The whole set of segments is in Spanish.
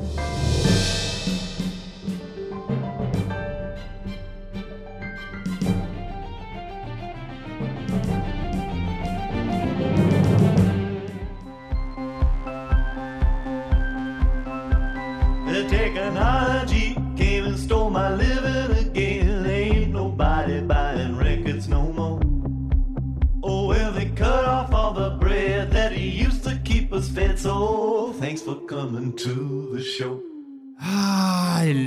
The technology came and stole my living used to keep us fed. So thanks for coming to the show.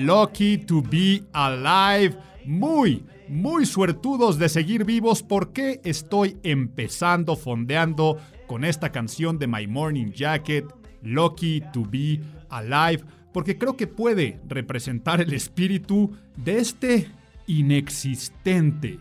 Lucky to be alive. Muy, muy suertudos de seguir vivos porque estoy empezando fondeando con esta canción de My Morning Jacket, Lucky to be alive, porque creo que puede representar el espíritu de este inexistente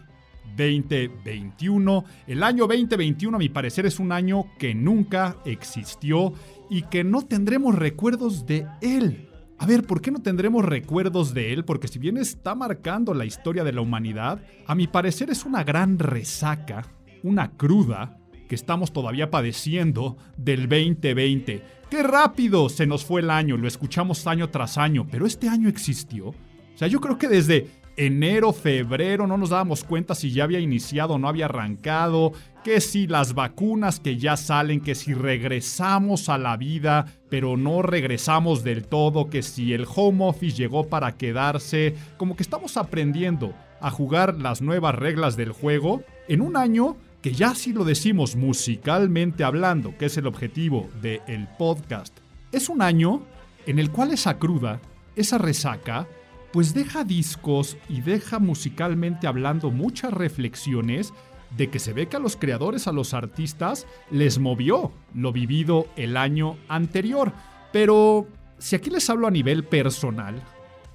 2021. El año 2021 a mi parecer es un año que nunca existió y que no tendremos recuerdos de él. A ver, ¿por qué no tendremos recuerdos de él? Porque si bien está marcando la historia de la humanidad, a mi parecer es una gran resaca, una cruda, que estamos todavía padeciendo del 2020. ¡Qué rápido se nos fue el año! Lo escuchamos año tras año, pero este año existió. O sea, yo creo que desde enero, febrero no nos dábamos cuenta si ya había iniciado o no había arrancado, que si las vacunas que ya salen, que si regresamos a la vida, pero no regresamos del todo, que si el home office llegó para quedarse, como que estamos aprendiendo a jugar las nuevas reglas del juego en un año que ya si lo decimos musicalmente hablando, que es el objetivo del podcast, es un año en el cual esa cruda, esa resaca, pues deja discos y deja musicalmente hablando muchas reflexiones de que se ve que a los creadores, a los artistas, les movió lo vivido el año anterior. Pero si aquí les hablo a nivel personal,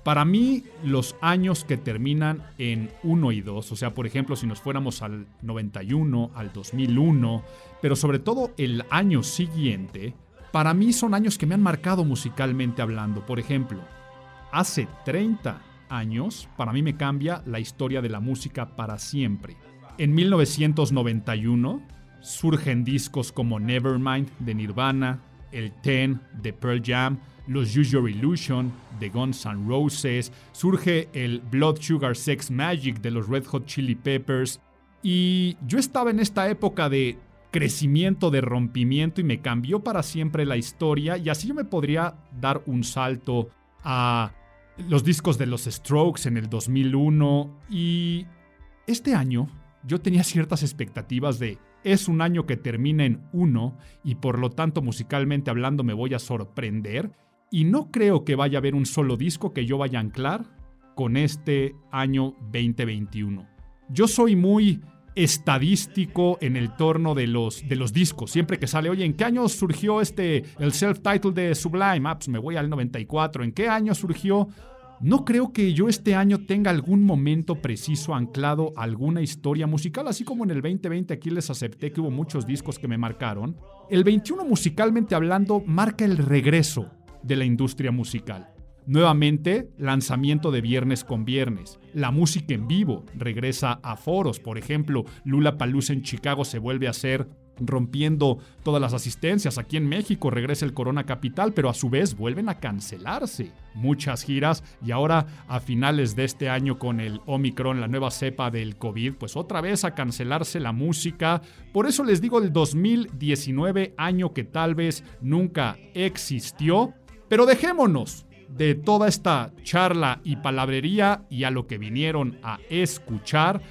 para mí los años que terminan en 1 y 2, o sea, por ejemplo, si nos fuéramos al 91, al 2001, pero sobre todo el año siguiente, para mí son años que me han marcado musicalmente hablando. Por ejemplo, hace 30 años, para mí me cambia la historia de la música para siempre. En 1991 surgen discos como Nevermind de Nirvana, el Ten de Pearl Jam, los Your Illusion de Guns N' Roses, surge el Blood Sugar Sex Magic de los Red Hot Chili Peppers. Y yo estaba en esta época de crecimiento, de rompimiento y me cambió para siempre la historia y así yo me podría dar un salto a los discos de los Strokes en el 2001 y este año yo tenía ciertas expectativas de es un año que termina en uno y por lo tanto musicalmente hablando me voy a sorprender y no creo que vaya a haber un solo disco que yo vaya a anclar con este año 2021. Yo soy muy estadístico en el torno de los, de los discos. Siempre que sale, oye, ¿en qué año surgió este, el self-title de Sublime? Ah, pues me voy al 94. ¿En qué año surgió? No creo que yo este año tenga algún momento preciso anclado a alguna historia musical, así como en el 2020 aquí les acepté que hubo muchos discos que me marcaron. El 21 musicalmente hablando marca el regreso de la industria musical. Nuevamente, lanzamiento de viernes con viernes. La música en vivo regresa a foros. Por ejemplo, Lula Palusa en Chicago se vuelve a hacer rompiendo todas las asistencias. Aquí en México regresa el Corona Capital, pero a su vez vuelven a cancelarse muchas giras y ahora a finales de este año con el Omicron, la nueva cepa del COVID, pues otra vez a cancelarse la música. Por eso les digo el 2019, año que tal vez nunca existió, pero dejémonos de toda esta charla y palabrería y a lo que vinieron a escuchar,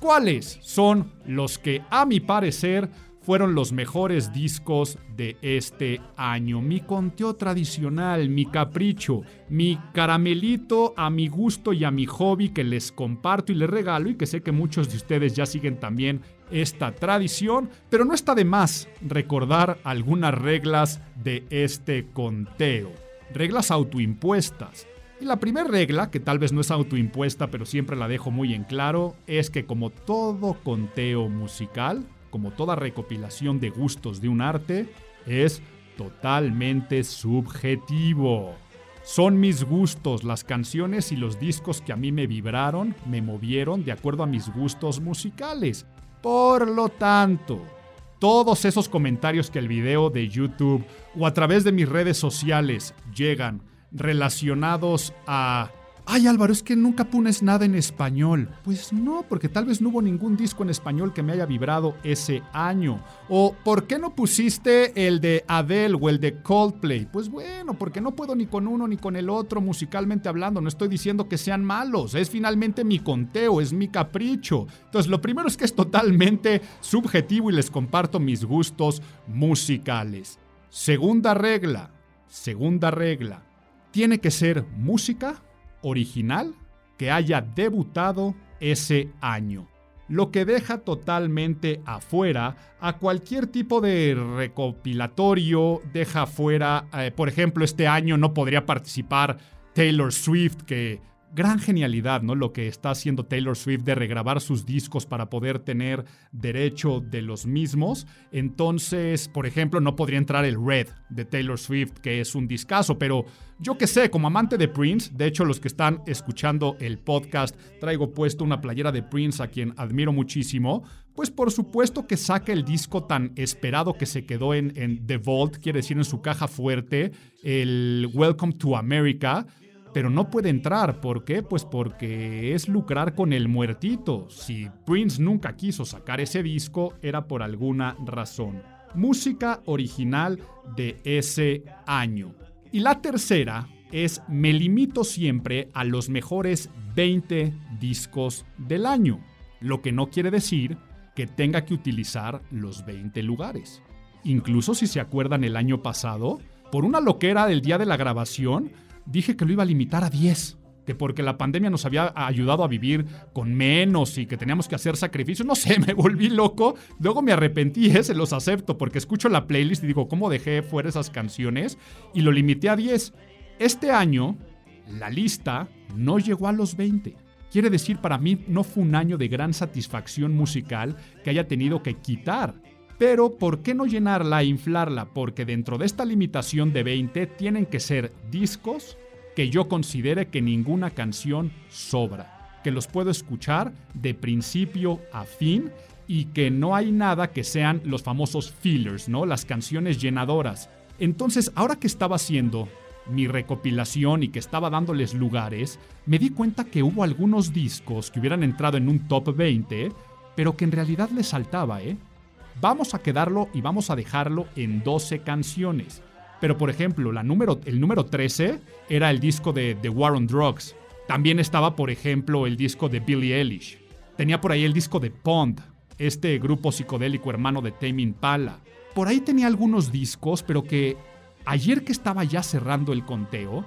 ¿cuáles son los que a mi parecer fueron los mejores discos de este año? Mi conteo tradicional, mi capricho, mi caramelito a mi gusto y a mi hobby que les comparto y les regalo y que sé que muchos de ustedes ya siguen también esta tradición, pero no está de más recordar algunas reglas de este conteo. Reglas autoimpuestas. Y la primera regla, que tal vez no es autoimpuesta, pero siempre la dejo muy en claro, es que como todo conteo musical, como toda recopilación de gustos de un arte, es totalmente subjetivo. Son mis gustos, las canciones y los discos que a mí me vibraron, me movieron de acuerdo a mis gustos musicales. Por lo tanto, todos esos comentarios que el video de YouTube o a través de mis redes sociales llegan relacionados a Ay Álvaro, es que nunca pones nada en español. Pues no, porque tal vez no hubo ningún disco en español que me haya vibrado ese año. O ¿por qué no pusiste el de Adele o el de Coldplay? Pues bueno, porque no puedo ni con uno ni con el otro musicalmente hablando. No estoy diciendo que sean malos. Es finalmente mi conteo, es mi capricho. Entonces lo primero es que es totalmente subjetivo y les comparto mis gustos musicales. Segunda regla. Segunda regla. Tiene que ser música original que haya debutado ese año, lo que deja totalmente afuera a cualquier tipo de recopilatorio, deja afuera, eh, por ejemplo, este año no podría participar Taylor Swift, que gran genialidad, ¿no? Lo que está haciendo Taylor Swift de regrabar sus discos para poder tener derecho de los mismos. Entonces, por ejemplo, no podría entrar el Red de Taylor Swift, que es un discazo, pero yo que sé, como amante de Prince, de hecho los que están escuchando el podcast, traigo puesto una playera de Prince a quien admiro muchísimo, pues por supuesto que saca el disco tan esperado que se quedó en, en The Vault, quiere decir en su caja fuerte, el Welcome to America pero no puede entrar. ¿Por qué? Pues porque es lucrar con el muertito. Si Prince nunca quiso sacar ese disco, era por alguna razón. Música original de ese año. Y la tercera es me limito siempre a los mejores 20 discos del año, lo que no quiere decir que tenga que utilizar los 20 lugares. Incluso si se acuerdan el año pasado, por una loquera del día de la grabación, dije que lo iba a limitar a 10. Que porque la pandemia nos había ayudado a vivir con menos y que teníamos que hacer sacrificios. No sé, me volví loco. Luego me arrepentí, ¿eh? se los acepto, porque escucho la playlist y digo, ¿cómo dejé fuera esas canciones? Y lo limité a 10. Este año, la lista no llegó a los 20. Quiere decir, para mí no fue un año de gran satisfacción musical que haya tenido que quitar. Pero, ¿por qué no llenarla e inflarla? Porque dentro de esta limitación de 20 tienen que ser discos que yo considere que ninguna canción sobra, que los puedo escuchar de principio a fin y que no hay nada que sean los famosos fillers, ¿no? Las canciones llenadoras. Entonces, ahora que estaba haciendo mi recopilación y que estaba dándoles lugares, me di cuenta que hubo algunos discos que hubieran entrado en un top 20, pero que en realidad les saltaba, ¿eh? Vamos a quedarlo y vamos a dejarlo en 12 canciones. Pero por ejemplo, la número, el número 13 era el disco de The War on Drugs. También estaba, por ejemplo, el disco de Billie Eilish. Tenía por ahí el disco de Pond, este grupo psicodélico hermano de Tame Impala. Por ahí tenía algunos discos, pero que ayer que estaba ya cerrando el conteo,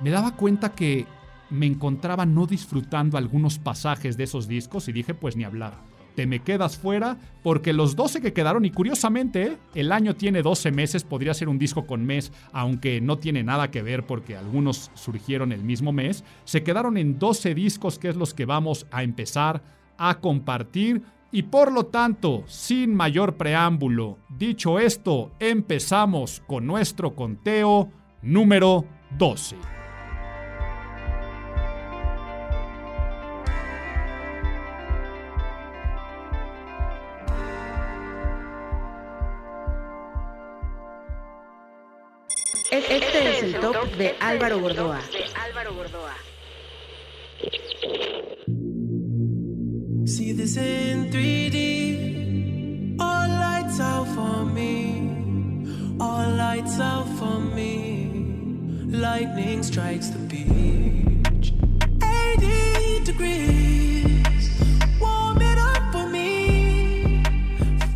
me daba cuenta que me encontraba no disfrutando algunos pasajes de esos discos y dije, pues ni hablar te me quedas fuera, porque los 12 que quedaron, y curiosamente, el año tiene 12 meses, podría ser un disco con mes, aunque no tiene nada que ver porque algunos surgieron el mismo mes, se quedaron en 12 discos que es los que vamos a empezar a compartir. Y por lo tanto, sin mayor preámbulo, dicho esto, empezamos con nuestro conteo número 12. Este es el top de Álvaro Gordoa. See this in 3D. All lights out for me. All lights out for me. Lightning strikes the beach. 80 degrees. Warm it up for me.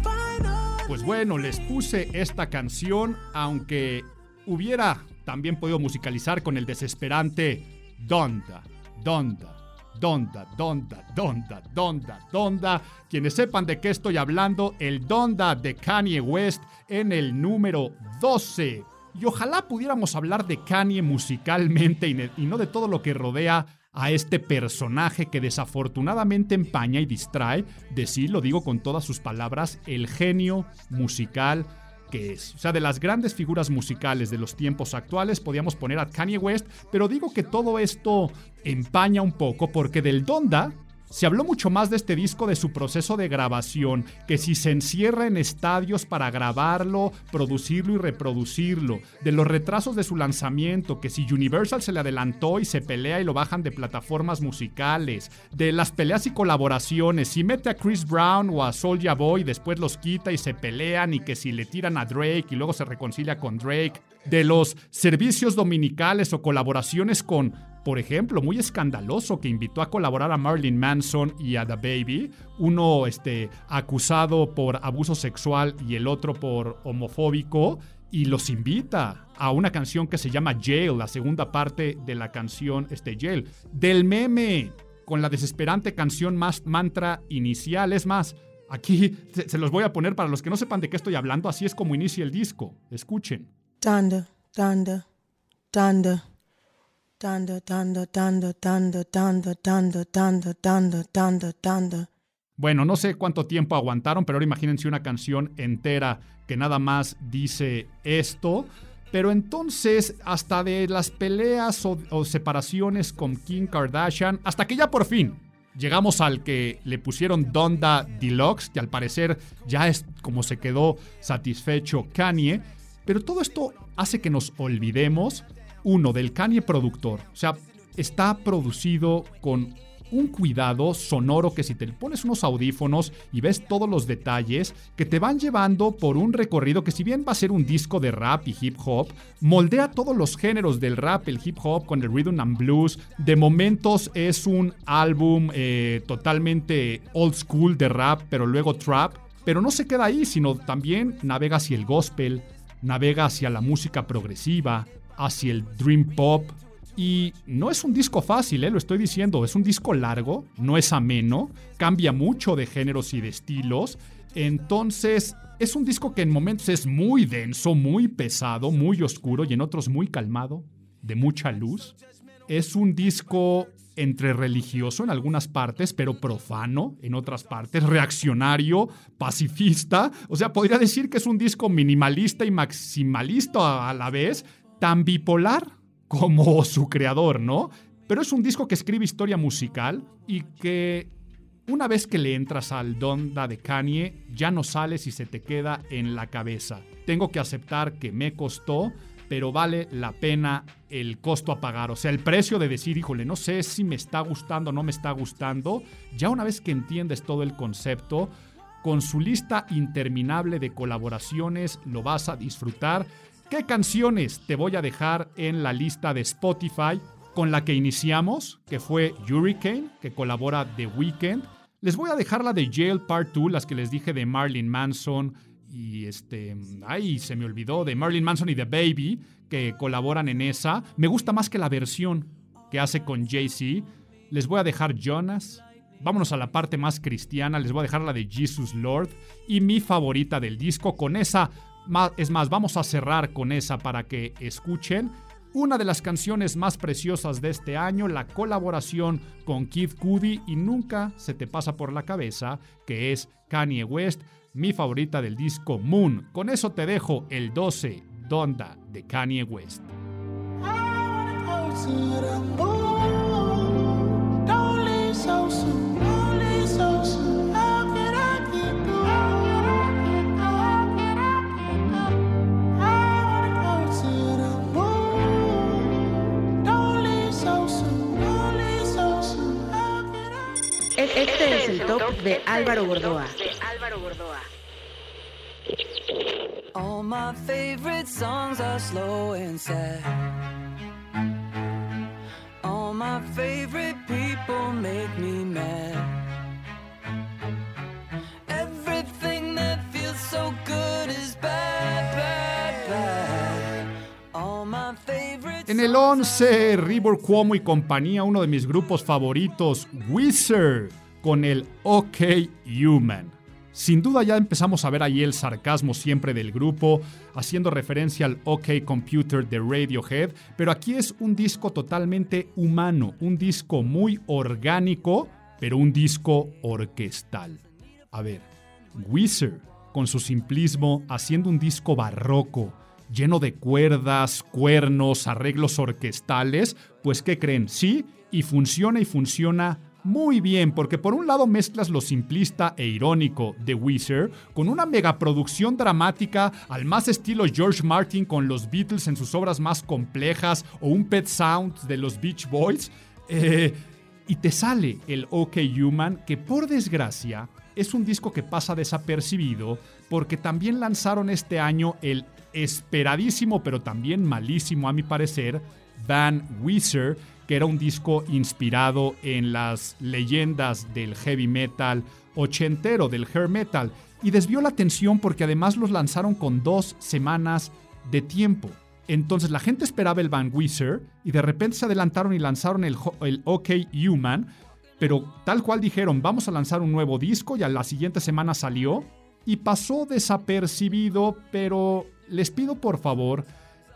Final. Pues bueno, les puse esta canción, aunque hubiera también podido musicalizar con el desesperante Donda, Donda, Donda, Donda, Donda, Donda, Donda. Quienes sepan de qué estoy hablando, el Donda de Kanye West en el número 12. y ojalá pudiéramos hablar de Kanye musicalmente y, no de todo lo que rodea a este personaje que desafortunadamente empaña y distrae, de sí, lo digo con todas sus palabras, el genio musical que es. O sea, de las grandes figuras musicales de los tiempos actuales podíamos poner a Kanye West, pero digo que todo esto empaña un poco porque del Donda se habló mucho más de este disco de su proceso de grabación, que si se encierra en estadios para grabarlo, producirlo y reproducirlo, de los retrasos de su lanzamiento, que si Universal se le adelantó y se pelea y lo bajan de plataformas musicales, de las peleas y colaboraciones, si mete a Chris Brown o a Soulja Boy después los quita y se pelean y que si le tiran a Drake y luego se reconcilia con Drake, de los servicios dominicales o colaboraciones con por ejemplo, muy escandaloso que invitó a colaborar a Marilyn Manson y a The Baby, uno este, acusado por abuso sexual y el otro por homofóbico, y los invita a una canción que se llama Jail, la segunda parte de la canción este, Jail, del meme, con la desesperante canción más mantra inicial. Es más, aquí se, se los voy a poner para los que no sepan de qué estoy hablando, así es como inicia el disco. Escuchen. Thunder, thunder. Thunder, thunder, thunder, thunder, thunder, thunder, thunder, thunder, thunder, thunder. Bueno, no sé cuánto tiempo aguantaron, pero ahora imagínense una canción entera que nada más dice esto. Pero entonces, hasta de las peleas o, o separaciones con Kim Kardashian, hasta que ya por fin llegamos al que le pusieron Donda Deluxe, que al parecer ya es como se quedó satisfecho Kanye. Pero todo esto hace que nos olvidemos, uno, del Kanye productor. O sea, está producido con un cuidado sonoro que si te pones unos audífonos y ves todos los detalles que te van llevando por un recorrido que si bien va a ser un disco de rap y hip hop, moldea todos los géneros del rap, el hip hop con el rhythm and blues. De momentos es un álbum eh, totalmente old school de rap, pero luego trap. Pero no se queda ahí, sino también navega hacia el gospel, navega hacia la música progresiva, hacia el dream pop, y no es un disco fácil, ¿eh? lo estoy diciendo, es un disco largo, no es ameno, cambia mucho de géneros y de estilos. Entonces, es un disco que en momentos es muy denso, muy pesado, muy oscuro y en otros muy calmado, de mucha luz. Es un disco entre religioso en algunas partes, pero profano en otras partes, reaccionario, pacifista. O sea, podría decir que es un disco minimalista y maximalista a la vez, tan bipolar como su creador, ¿no? Pero es un disco que escribe historia musical y que una vez que le entras al Donda de Kanye, ya no sales y se te queda en la cabeza. Tengo que aceptar que me costó, pero vale la pena el costo a pagar. O sea, el precio de decir, híjole, no sé si me está gustando o no me está gustando. Ya una vez que entiendes todo el concepto, con su lista interminable de colaboraciones lo vas a disfrutar. ¿Qué canciones te voy a dejar en la lista de Spotify con la que iniciamos, que fue Hurricane, que colabora The Weeknd? Les voy a dejar la de Jail Part 2, las que les dije de Marilyn Manson y este, ay, se me olvidó, de Marilyn Manson y The Baby, que colaboran en esa. Me gusta más que la versión que hace con Jay-Z. Les voy a dejar Jonas. Vámonos a la parte más cristiana, les voy a dejar la de Jesus Lord y mi favorita del disco con esa es más, vamos a cerrar con esa para que escuchen una de las canciones más preciosas de este año, la colaboración con Kid Cudi y nunca se te pasa por la cabeza que es Kanye West, mi favorita del disco Moon. Con eso te dejo el 12 Donda de Kanye West. Este es el top de Álvaro Gordoa. All my favorite songs are slow and sad. All my favorite people make me mad. Everything that feels so good is bad, bad, bad. All my favorite En el 11, River Cuomo y compañía, uno de mis grupos favoritos, Wizard, con el OK Human. Sin duda ya empezamos a ver ahí el sarcasmo siempre del grupo, haciendo referencia al OK Computer de Radiohead, pero aquí es un disco totalmente humano, un disco muy orgánico, pero un disco orquestal. A ver, Weezer, con su simplismo, haciendo un disco barroco, lleno de cuerdas, cuernos, arreglos orquestales, pues ¿qué creen? Sí, y funciona y funciona muy bien, porque por un lado mezclas lo simplista e irónico de Weezer con una megaproducción dramática al más estilo George Martin con los Beatles en sus obras más complejas o un Pet Sound de los Beach Boys. Eh, y te sale el OK Human, que por desgracia es un disco que pasa desapercibido porque también lanzaron este año el esperadísimo pero también malísimo a mi parecer Van Weezer, que era un disco inspirado en las leyendas del heavy metal ochentero, del hair metal, y desvió la atención porque además los lanzaron con dos semanas de tiempo. Entonces la gente esperaba el Van Weezer y de repente se adelantaron y lanzaron el, el OK Human, pero tal cual dijeron, vamos a lanzar un nuevo disco y a la siguiente semana salió y pasó desapercibido, pero les pido por favor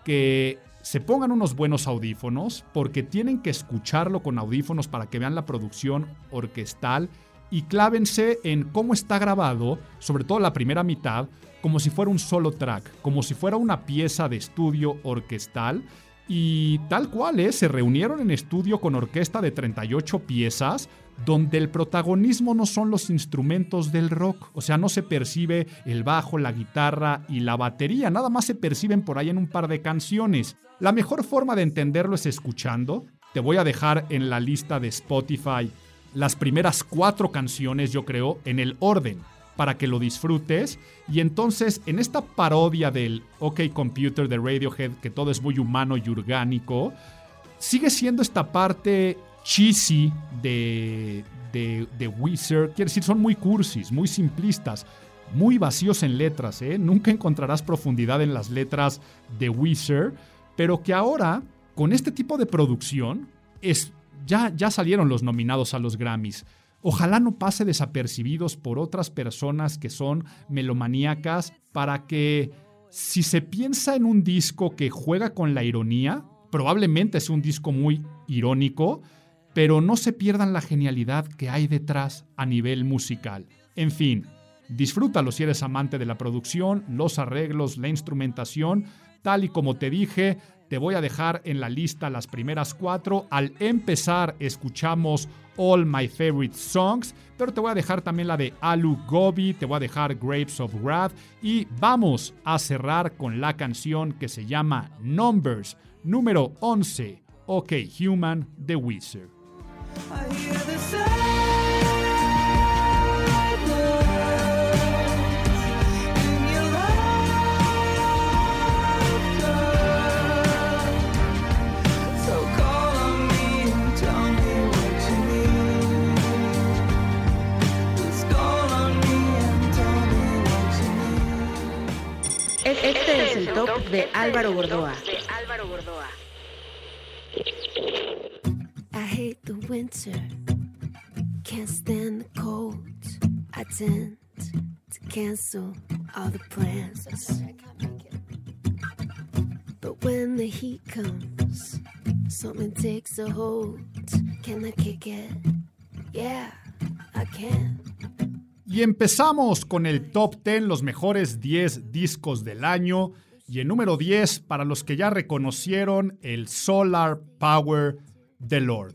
que se pongan unos buenos audífonos porque tienen que escucharlo con audífonos para que vean la producción orquestal y clávense en cómo está grabado, sobre todo la primera mitad, como si fuera un solo track, como si fuera una pieza de estudio orquestal. Y tal cual es, se reunieron en estudio con orquesta de 38 piezas, donde el protagonismo no son los instrumentos del rock, o sea, no se percibe el bajo, la guitarra y la batería, nada más se perciben por ahí en un par de canciones. La mejor forma de entenderlo es escuchando. Te voy a dejar en la lista de Spotify las primeras cuatro canciones, yo creo, en el orden para que lo disfrutes. Y entonces, en esta parodia del OK Computer de Radiohead, que todo es muy humano y orgánico, sigue siendo esta parte cheesy de, de, de Weezer. Quiere decir, son muy cursis, muy simplistas, muy vacíos en letras. ¿eh? Nunca encontrarás profundidad en las letras de Weezer, pero que ahora, con este tipo de producción, es, ya, ya salieron los nominados a los Grammys. Ojalá no pase desapercibidos por otras personas que son melomaníacas para que si se piensa en un disco que juega con la ironía, probablemente es un disco muy irónico, pero no se pierdan la genialidad que hay detrás a nivel musical. En fin, disfrútalo si eres amante de la producción, los arreglos, la instrumentación, tal y como te dije, te voy a dejar en la lista las primeras cuatro. Al empezar escuchamos All My Favorite Songs, pero te voy a dejar también la de Alu Gobi, te voy a dejar Grapes of Wrath y vamos a cerrar con la canción que se llama Numbers, número 11, OK Human the sadness Este es el top de Álvaro Gordoa. I hate the winter, can't stand the cold. I tend to cancel all the plans. But when the heat comes, something takes a hold. Can I kick it? Yeah, I can. Y empezamos con el top 10, los mejores 10 discos del año. Y el número 10, para los que ya reconocieron, el Solar Power The Lord.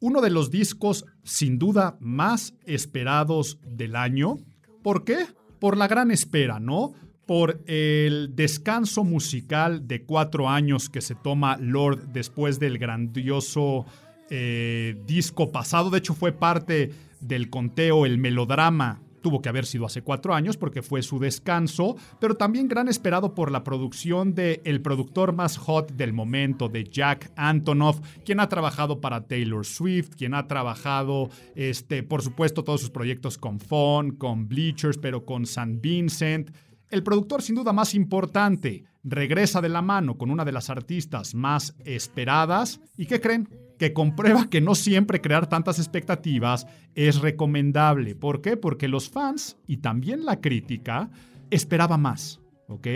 Uno de los discos sin duda más esperados del año. ¿Por qué? Por la gran espera, ¿no? Por el descanso musical de cuatro años que se toma Lord después del grandioso eh, disco pasado. De hecho, fue parte del conteo, el melodrama tuvo que haber sido hace cuatro años porque fue su descanso, pero también gran esperado por la producción de el productor más hot del momento, de Jack Antonoff, quien ha trabajado para Taylor Swift, quien ha trabajado, este, por supuesto, todos sus proyectos con Fon, con Bleachers, pero con San Vincent. El productor sin duda más importante regresa de la mano con una de las artistas más esperadas. ¿Y qué creen? Que comprueba que no siempre crear tantas expectativas es recomendable. ¿Por qué? Porque los fans y también la crítica esperaba más, ¿ok?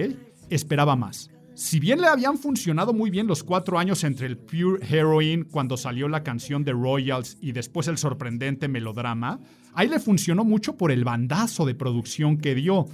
Esperaba más. Si bien le habían funcionado muy bien los cuatro años entre el Pure Heroine cuando salió la canción de Royals y después el sorprendente melodrama, ahí le funcionó mucho por el bandazo de producción que dio.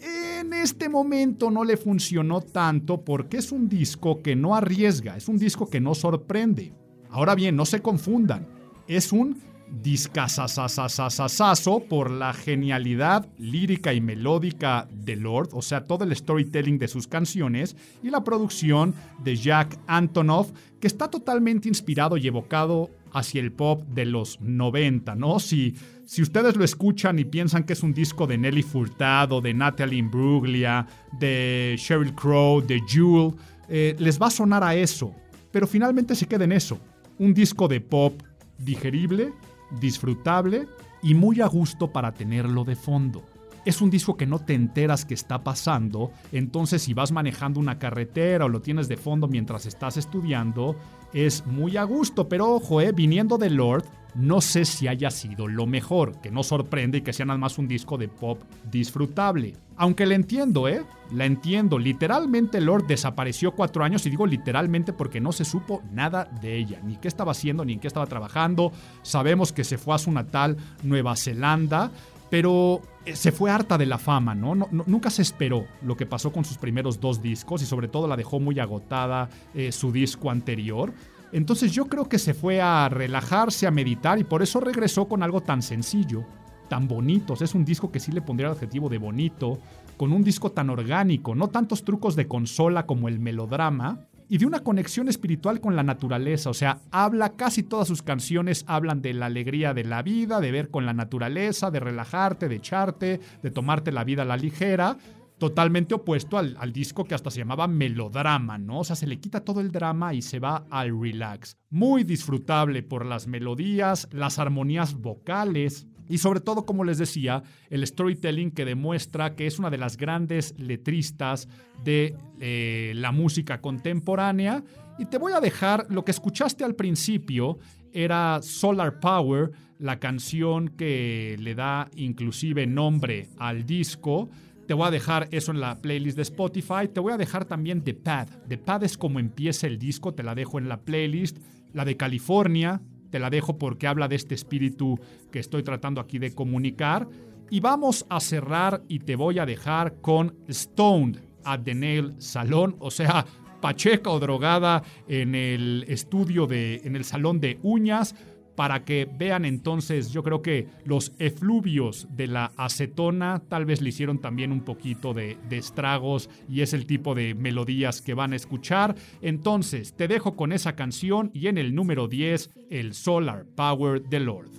En este momento no le funcionó tanto porque es un disco que no arriesga, es un disco que no sorprende. Ahora bien, no se confundan, es un discazazazazazazo por la genialidad lírica y melódica de Lord, o sea, todo el storytelling de sus canciones y la producción de Jack Antonoff, que está totalmente inspirado y evocado hacia el pop de los 90, ¿no? Si, si ustedes lo escuchan y piensan que es un disco de Nelly Furtado, de Natalie Imbruglia, de Sheryl Crow, de Jewel, les va a sonar a eso, pero finalmente se queda en eso, un disco de pop digerible, disfrutable y muy a gusto para tenerlo de fondo. Es un disco que no te enteras que está pasando, entonces si vas manejando una carretera o lo tienes de fondo mientras estás estudiando, es muy a gusto, pero ojo, eh, viniendo de Lord, no sé si haya sido lo mejor, que no sorprende y que sea nada más un disco de pop disfrutable. Aunque la entiendo, ¿eh? La entiendo. Literalmente Lord desapareció cuatro años y digo literalmente porque no se supo nada de ella, ni qué estaba haciendo, ni en qué estaba trabajando. Sabemos que se fue a su natal Nueva Zelanda, pero eh, se fue harta de la fama, ¿no? Nunca se esperó lo que pasó con sus primeros dos discos y sobre todo la dejó muy agotada eh, su disco anterior. Entonces yo creo que se fue a relajarse, a meditar y por eso regresó con algo tan sencillo, tan bonito. Es un disco que sí le pondría el adjetivo de bonito, con un disco tan orgánico, no tantos trucos de consola como el melodrama, y de una conexión espiritual con la naturaleza. O sea, habla, casi todas sus canciones hablan de la alegría de la vida, de ver con la naturaleza, de relajarte, de echarte, de tomarte la vida a la ligera. Totalmente opuesto al, al disco que hasta se llamaba melodrama, ¿no? O sea, se le quita todo el drama y se va al relax. Muy disfrutable por las melodías, las armonías vocales, y sobre todo, como les decía, el storytelling que demuestra que es una de las grandes letristas de eh, la música contemporánea. Y te voy a dejar lo que escuchaste al principio, era Solar Power, la canción que le da inclusive nombre al disco. Te voy a dejar eso en la playlist de Spotify. Te voy a dejar también The Pad. The Pad es como empieza el disco, te la dejo en la playlist. La de California, te la dejo porque habla de este espíritu que estoy tratando aquí de comunicar. Y vamos a cerrar y te voy a dejar con Stoned at the Nail Salon, o sea, pacheca o drogada en el estudio de, en el salón de uñas, para que vean entonces, yo creo que los efluvios de la acetona tal vez le hicieron también un poquito de, de estragos y es el tipo de melodías que van a escuchar. Entonces, te dejo con esa canción y en el número 10, el Solar Power de Lord.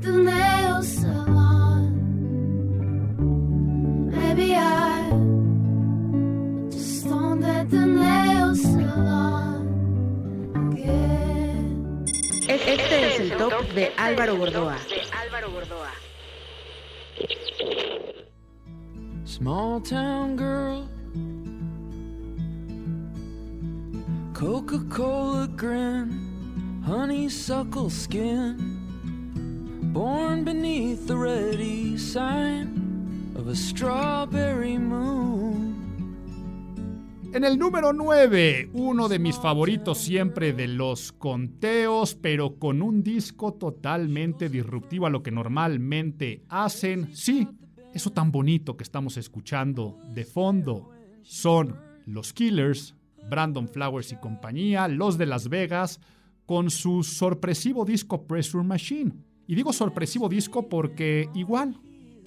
The. Maybe at the nail salon again. Este es el top de Álvaro Gordoa. Small town girl, Coca Cola grin, honeysuckle skin, born beneath the ready sign of a strawberry moon. En el número 9, uno de mis favoritos siempre de los conteos, pero con un disco totalmente disruptivo a lo que normalmente hacen. Sí, eso tan bonito que estamos escuchando de fondo son los Killers, Brandon Flowers y compañía, los de Las Vegas, con su sorpresivo disco Pressure Machine. Y digo sorpresivo disco porque igual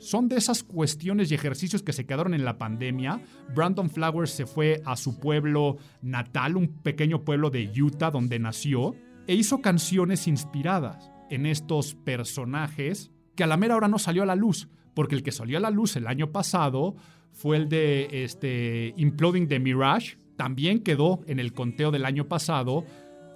son de esas cuestiones y ejercicios que se quedaron en la pandemia. Brandon Flowers se fue a su pueblo natal, un pequeño pueblo de Utah donde nació, e hizo canciones inspiradas en estos personajes que a la mera hora no salió a la luz, porque el que salió a la luz el año pasado fue el de este, Imploding the Mirage, también quedó en el conteo del año pasado,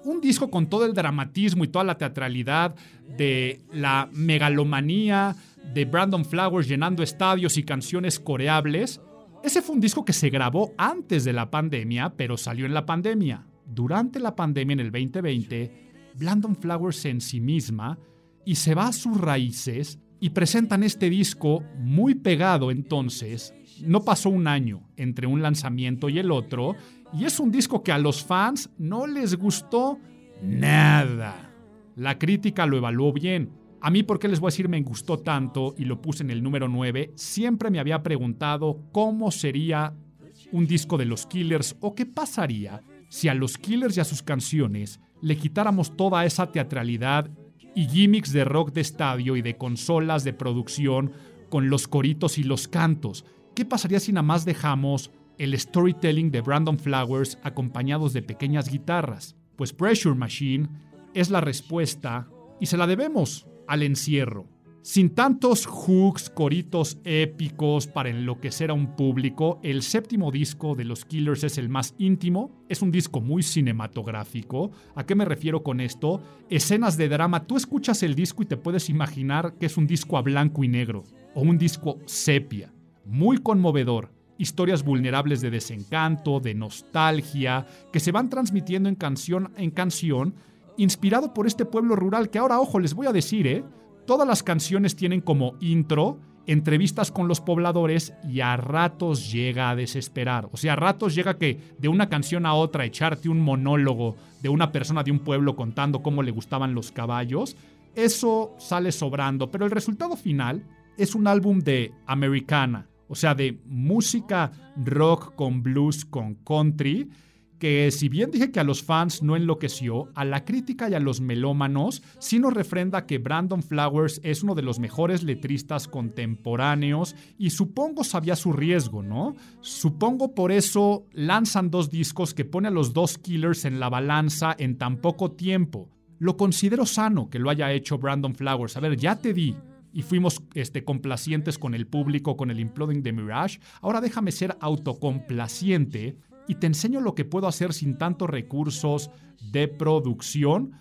un disco con todo el dramatismo y toda la teatralidad de la megalomanía de Brandon Flowers llenando estadios y canciones coreables. Ese fue un disco que se grabó antes de la pandemia, pero salió en la pandemia. Durante la pandemia en el 2020, Blandon Flowers se ensimisma y se va a sus raíces y presentan este disco muy pegado entonces. No pasó un año entre un lanzamiento y el otro, y es un disco que a los fans no les gustó nada. La crítica lo evaluó bien. A mí, ¿por qué les voy a decir me gustó tanto y lo puse en el número 9? Siempre me había preguntado cómo sería un disco de los Killers o qué pasaría si a los Killers y a sus canciones le quitáramos toda esa teatralidad y gimmicks de rock de estadio y de consolas de producción con los coritos y los cantos. ¿Qué pasaría si nada más dejamos el storytelling de Brandon Flowers acompañados de pequeñas guitarras? Pues Pressure Machine es la respuesta y se la debemos al encierro. Sin tantos hooks, coritos épicos para enloquecer a un público, el séptimo disco de los Killers es el más íntimo, es un disco muy cinematográfico. ¿A qué me refiero con esto? Escenas de drama, tú escuchas el disco y te puedes imaginar que es un disco a blanco y negro o un disco sepia, muy conmovedor. Historias vulnerables de desencanto, de nostalgia, que se van transmitiendo en canción en canción, inspirado por este pueblo rural que ahora, ojo, les voy a decir, ¿eh? Todas las canciones tienen como intro entrevistas con los pobladores y a ratos llega a desesperar. O sea, a ratos llega que de una canción a otra echarte un monólogo de una persona de un pueblo contando cómo le gustaban los caballos, eso sale sobrando, pero el resultado final es un álbum de americana, o sea, de música rock con blues con country que si bien dije que a los fans no enloqueció, a la crítica y a los melómanos sí nos refrenda que Brandon Flowers es uno de los mejores letristas contemporáneos y supongo sabía su riesgo, ¿no? Supongo por eso lanzan dos discos que pone a los dos killers en la balanza en tan poco tiempo. Lo considero sano que lo haya hecho Brandon Flowers. A ver, ya te di y fuimos este, complacientes con el público, con el Imploding de Mirage. Ahora déjame ser autocomplaciente y te enseño lo que puedo hacer sin tantos recursos de producción.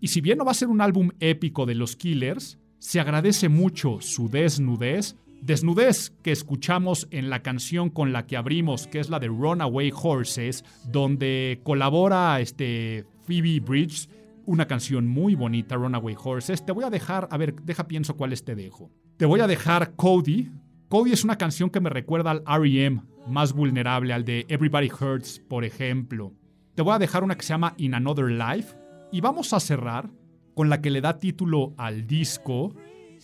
Y si bien no va a ser un álbum épico de los Killers, se agradece mucho su desnudez, desnudez que escuchamos en la canción con la que abrimos, que es la de Runaway Horses, donde colabora este Phoebe Bridges, una canción muy bonita, Runaway Horses. Te voy a dejar, a ver, deja pienso cuáles te dejo. Te voy a dejar Cody. Cody es una canción que me recuerda al REM, más vulnerable, al de Everybody Hurts, por ejemplo. Te voy a dejar una que se llama In Another Life y vamos a cerrar con la que le da título al disco.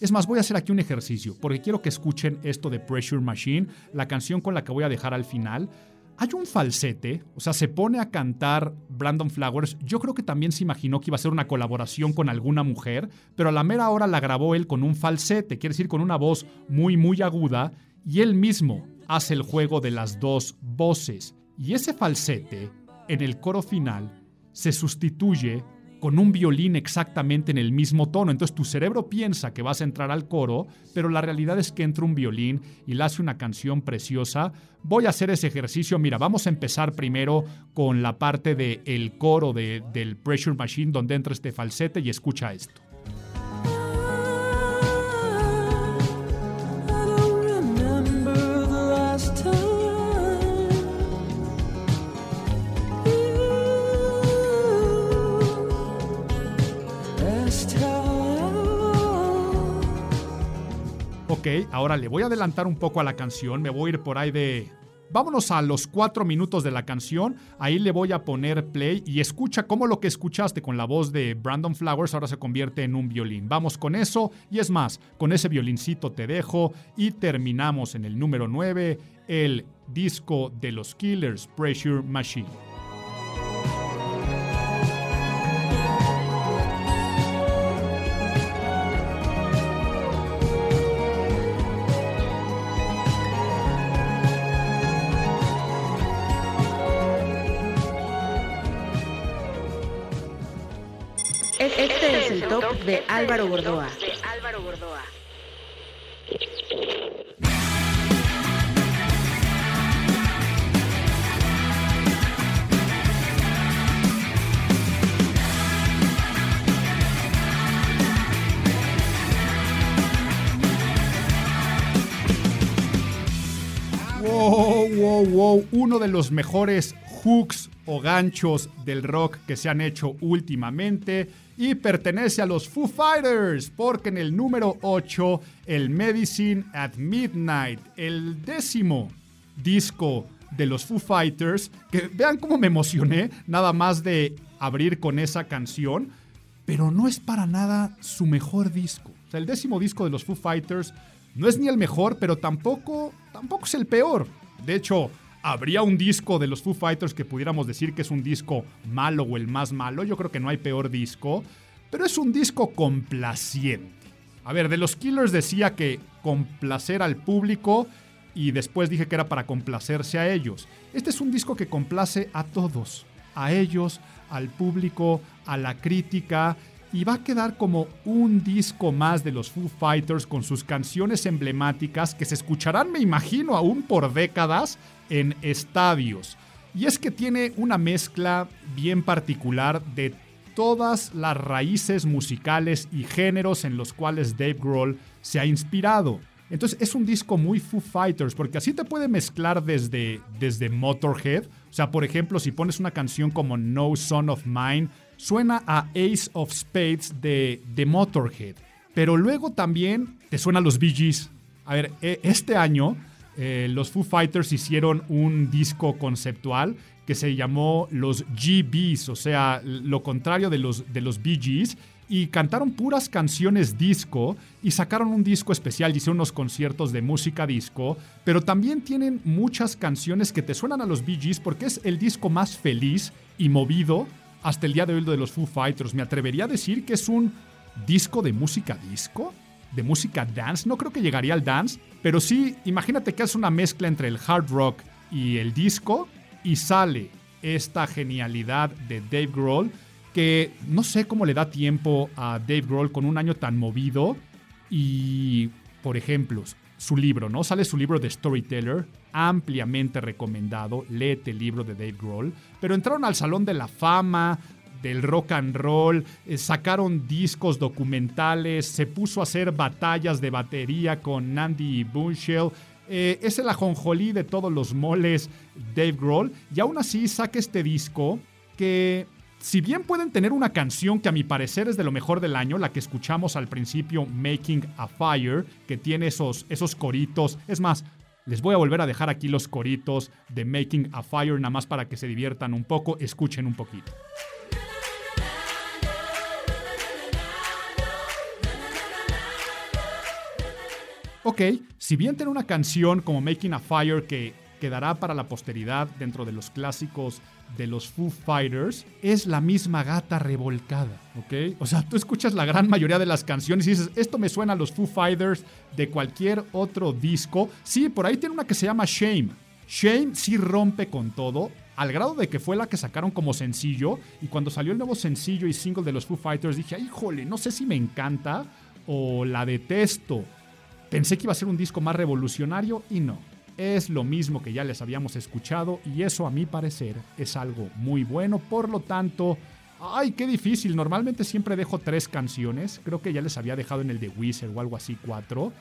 Es más, voy a hacer aquí un ejercicio porque quiero que escuchen esto de Pressure Machine, la canción con la que voy a dejar al final. Hay un falsete, o sea, se pone a cantar Brandon Flowers. Yo creo que también se imaginó que iba a ser una colaboración con alguna mujer, pero a la mera hora la grabó él con un falsete, quiere decir con una voz muy, muy aguda, y él mismo hace el juego de las dos voces. Y ese falsete, en el coro final, se sustituye con un violín exactamente en el mismo tono. Entonces tu cerebro piensa que vas a entrar al coro, pero la realidad es que entra un violín y le hace una canción preciosa. Voy a hacer ese ejercicio. Mira, vamos a empezar primero con la parte del el coro de, del Pressure Machine donde entra este falsete y escucha esto. Ok, ahora le voy a adelantar un poco a la canción. Me voy a ir por ahí de... Vámonos a los cuatro minutos de la canción. Ahí le voy a poner play y escucha cómo lo que escuchaste con la voz de Brandon Flowers ahora se convierte en un violín. Vamos con eso y es más, con ese violincito te dejo y terminamos en el número 9, el disco de los Killers, Pressure Machine. top este de Álvaro Gordoa. Wow, wow, wow. Uno de los mejores hooks o ganchos del rock que se han hecho últimamente y pertenece a los Foo Fighters porque en el número 8, el Medicine at Midnight, el décimo disco de los Foo Fighters, que vean cómo me emocioné nada más de abrir con esa canción, pero no es para nada su mejor disco. O sea, el décimo disco de los Foo Fighters no es ni el mejor, pero tampoco, tampoco es el peor. De hecho, ¿habría un disco de los Foo Fighters que pudiéramos decir que es un disco malo o el más malo? Yo creo que no hay peor disco, pero es un disco complaciente. A ver, de los Killers decía que complacer al público y después dije que era para complacerse a ellos. Este es un disco que complace a todos, a ellos, al público, a la crítica y va a quedar como un disco más de los Foo Fighters con sus canciones emblemáticas que se escucharán, me imagino, aún por décadas en estadios. Y es que tiene una mezcla bien particular de todas las raíces musicales y géneros en los cuales Dave Grohl se ha inspirado. Entonces es un disco muy Foo Fighters porque así te puede mezclar desde, desde Motorhead. O sea, por ejemplo, si pones una canción como No Son of Mine, suena a Ace of Spades de, de Motorhead. Pero luego también te suena a los Bee Gees. A ver, e- este año eh, los Foo Fighters hicieron un disco conceptual que se llamó los GBs, o sea, lo contrario de los, de los Bee Gees, y cantaron puras canciones disco y sacaron un disco especial, hicieron unos conciertos de música disco, pero también tienen muchas canciones que te suenan a los Bee Gees porque es el disco más feliz y movido hasta el día de hoy de los Foo Fighters. Me atrevería a decir que es un disco de música disco, de música dance. No creo que llegaría al dance, pero sí, imagínate que es una mezcla entre el hard rock y el disco y sale esta genialidad de Dave Grohl que no sé cómo le da tiempo a Dave Grohl con un año tan movido y, por ejemplo, su libro, ¿no? Sale su libro de Storyteller, ampliamente recomendado, léete el libro de Dave Grohl, pero entraron al Salón de la Fama del rock and roll, eh, sacaron discos documentales, se puso a hacer batallas de batería con Andy Bunchell, eh, es el ajonjolí de todos los moles Dave Grohl, y aún así saca este disco que si bien pueden tener una canción que a mi parecer es de lo mejor del año, la que escuchamos al principio, Making a Fire, que tiene esos, esos coritos, es más, les voy a volver a dejar aquí los coritos de Making a Fire, nada más para que se diviertan un poco, escuchen un poquito. Ok, si bien tiene una canción como Making a Fire que quedará para la posteridad dentro de los clásicos de los Foo Fighters, es la misma gata revolcada, ¿ok? O sea, tú escuchas la gran mayoría de las canciones y dices, esto me suena a los Foo Fighters de cualquier otro disco. Sí, por ahí tiene una que se llama Shame. Shame sí rompe con todo, al grado de que fue la que sacaron como sencillo, y cuando salió el nuevo sencillo y single de los Foo Fighters dije, "Ay, híjole, no sé si me encanta o la detesto. Pensé que iba a ser un disco más revolucionario y no. Es lo mismo que ya les habíamos escuchado y eso a mi parecer es algo muy bueno. Por lo tanto, ay, qué difícil. Normalmente siempre dejo tres canciones. Creo que ya les había dejado en el de Wizard o algo así cuatro.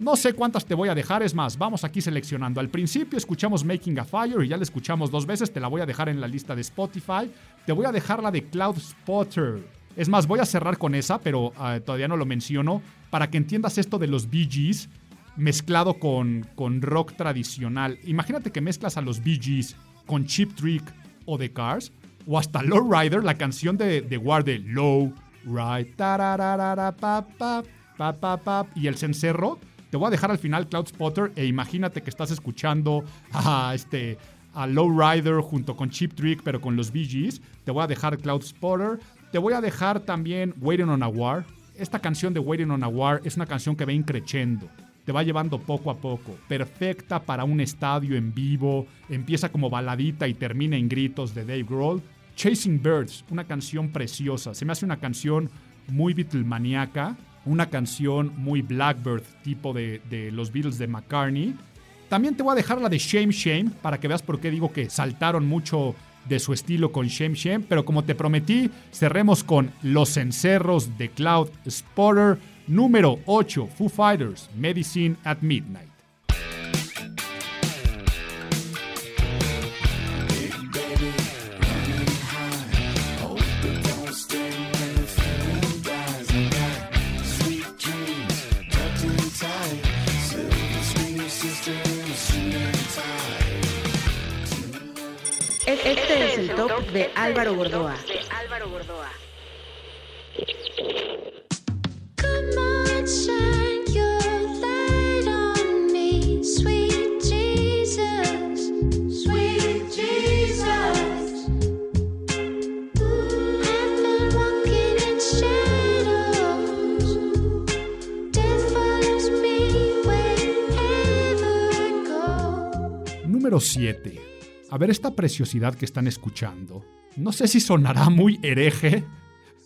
No sé cuántas te voy a dejar, es más, vamos aquí seleccionando. Al principio escuchamos Making a Fire y ya la escuchamos dos veces, te la voy a dejar en la lista de Spotify. Te voy a dejar la de Cloud Spotter. Es más, voy a cerrar con esa, pero ah, todavía no lo menciono, para que entiendas esto de los Bee mezclado con, con rock tradicional. Imagínate que mezclas a los Bee con Chip Trick o The Cars, o hasta Low Rider, la canción de, de War de Low Ride, y el cencerro. Te voy a dejar al final Cloud Spotter e imagínate que estás escuchando a este a Low Rider junto con Chip Trick, pero con los Bee. Te voy a dejar Cloud Spotter. Te voy a dejar también Waiting on a War. Esta canción de Waiting on a War es una canción que va increchendo. Te va llevando poco a poco. Perfecta para un estadio en vivo. Empieza como baladita y termina en gritos de Dave Grohl. Chasing Birds, una canción preciosa. Se me hace una canción muy Beatlemaniaca. Una canción muy Blackbird, tipo de, de los Beatles de McCartney. También te voy a dejar la de Shame Shame para que veas por qué digo que saltaron mucho de su estilo con Shame Shame. Pero como te prometí, cerremos con Los Encerros de Cloud Spotter. Número 8, Foo Fighters, Medicine at Midnight. El top de Álvaro Gordoa. Número 7. A ver esta preciosidad que están escuchando. No sé si sonará muy hereje.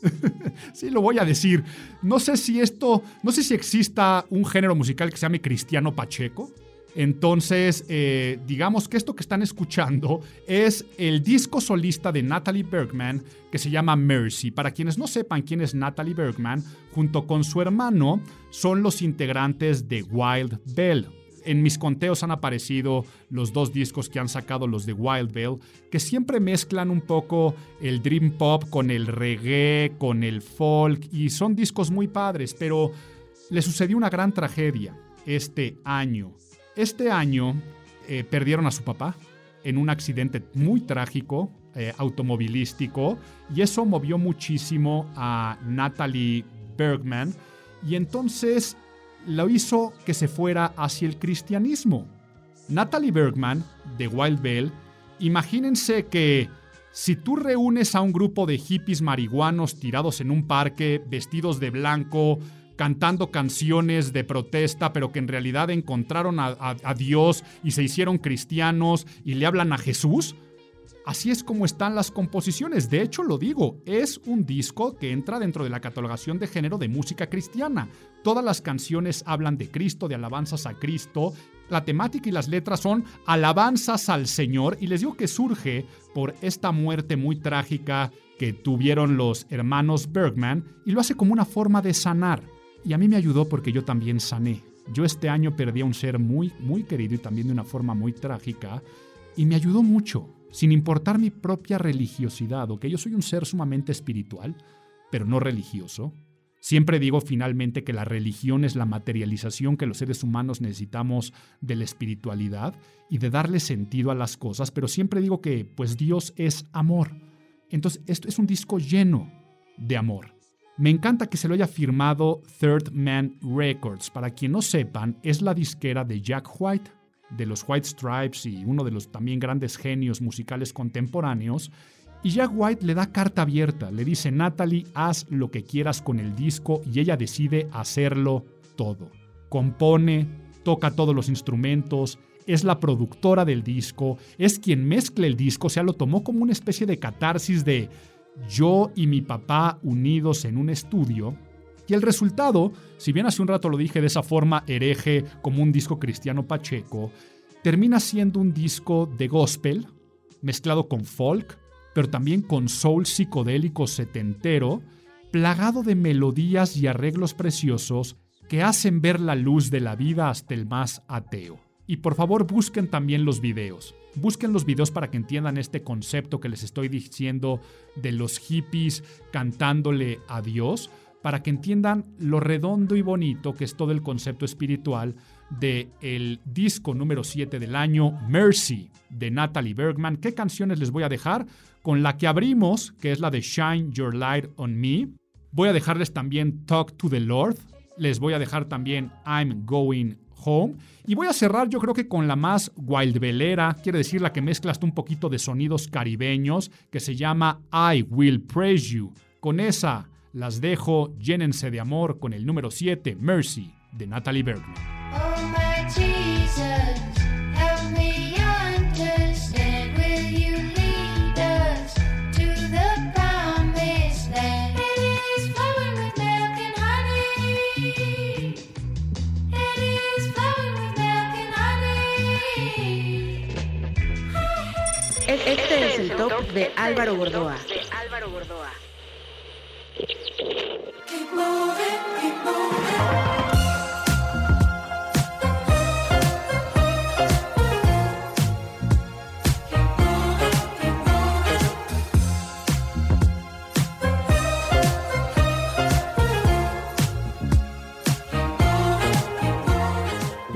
sí, lo voy a decir. No sé si esto, no sé si exista un género musical que se llame Cristiano Pacheco. Entonces, eh, digamos que esto que están escuchando es el disco solista de Natalie Bergman que se llama Mercy. Para quienes no sepan quién es Natalie Bergman, junto con su hermano son los integrantes de Wild Bell, en mis conteos han aparecido los dos discos que han sacado los de Wild Bell, que siempre mezclan un poco el dream pop con el reggae, con el folk, y son discos muy padres, pero le sucedió una gran tragedia este año. Este año eh, perdieron a su papá en un accidente muy trágico, eh, automovilístico, y eso movió muchísimo a Natalie Bergman, y entonces lo hizo que se fuera hacia el cristianismo. Natalie Bergman, de Wild Bell, imagínense que si tú reúnes a un grupo de hippies marihuanos tirados en un parque, vestidos de blanco, cantando canciones de protesta, pero que en realidad encontraron a, a- a Dios y se hicieron cristianos y le hablan a Jesús, Así es como están las composiciones. De hecho, lo digo, es un disco que entra dentro de la catalogación de género de música cristiana. Todas las canciones hablan de Cristo, de alabanzas a Cristo. La temática y las letras son alabanzas al Señor y les digo que surge por esta muerte muy trágica que tuvieron los hermanos Bergman y lo hace como una forma de sanar. Y a mí me ayudó porque yo también sané. Yo este año perdí a un ser muy, muy querido y también de una forma muy trágica y me ayudó mucho, sin importar mi propia religiosidad o que yo soy un ser sumamente espiritual, pero no religioso. Siempre digo finalmente que la religión es la materialización que los seres humanos necesitamos de la espiritualidad y de darle sentido a las cosas, pero siempre digo que pues Dios es amor. Entonces esto es un disco lleno de amor. Me encanta que se lo haya firmado Third Man Records. Para quien no sepan, es la disquera de Jack White, de los White Stripes y uno de los también grandes genios musicales contemporáneos. Y Jack White le da carta abierta, le dice, Natalie, haz lo que quieras con el disco y ella decide hacerlo todo. Compone, toca todos los instrumentos, es la productora del disco, es quien mezcla el disco, o sea, lo tomó como una especie de catarsis de yo y mi papá unidos en un estudio. Y el resultado, si bien hace un rato lo dije de esa forma hereje como un disco cristiano pacheco, termina siendo un disco de gospel, mezclado con folk, pero también con soul psicodélico setentero, plagado de melodías y arreglos preciosos que hacen ver la luz de la vida hasta el más ateo. Y por favor busquen también los videos. Busquen los videos para que entiendan este concepto que les estoy diciendo de los hippies cantándole a Dios, para que entiendan lo redondo y bonito que es todo el concepto espiritual de el disco número 7 del año, Mercy, de Natalie Bergman. ¿Qué canciones les voy a dejar? Con la que abrimos, que es la de Shine Your Light on Me. Voy a dejarles también Talk to the Lord. Les voy a dejar también I'm Going Home. Y voy a cerrar yo creo que con la más wildbelera, quiere decir la que mezcla hasta un poquito de sonidos caribeños, que se llama I Will Praise You. Con esa las dejo, llénense de amor con el número 7, Mercy, de Natalie Bergman. Oh my Jesus, help me understand. Will you lead us to the promised land? It is flowing with milk and honey. It is flowing with milk and honey. Este es el top de Álvaro Gordoa.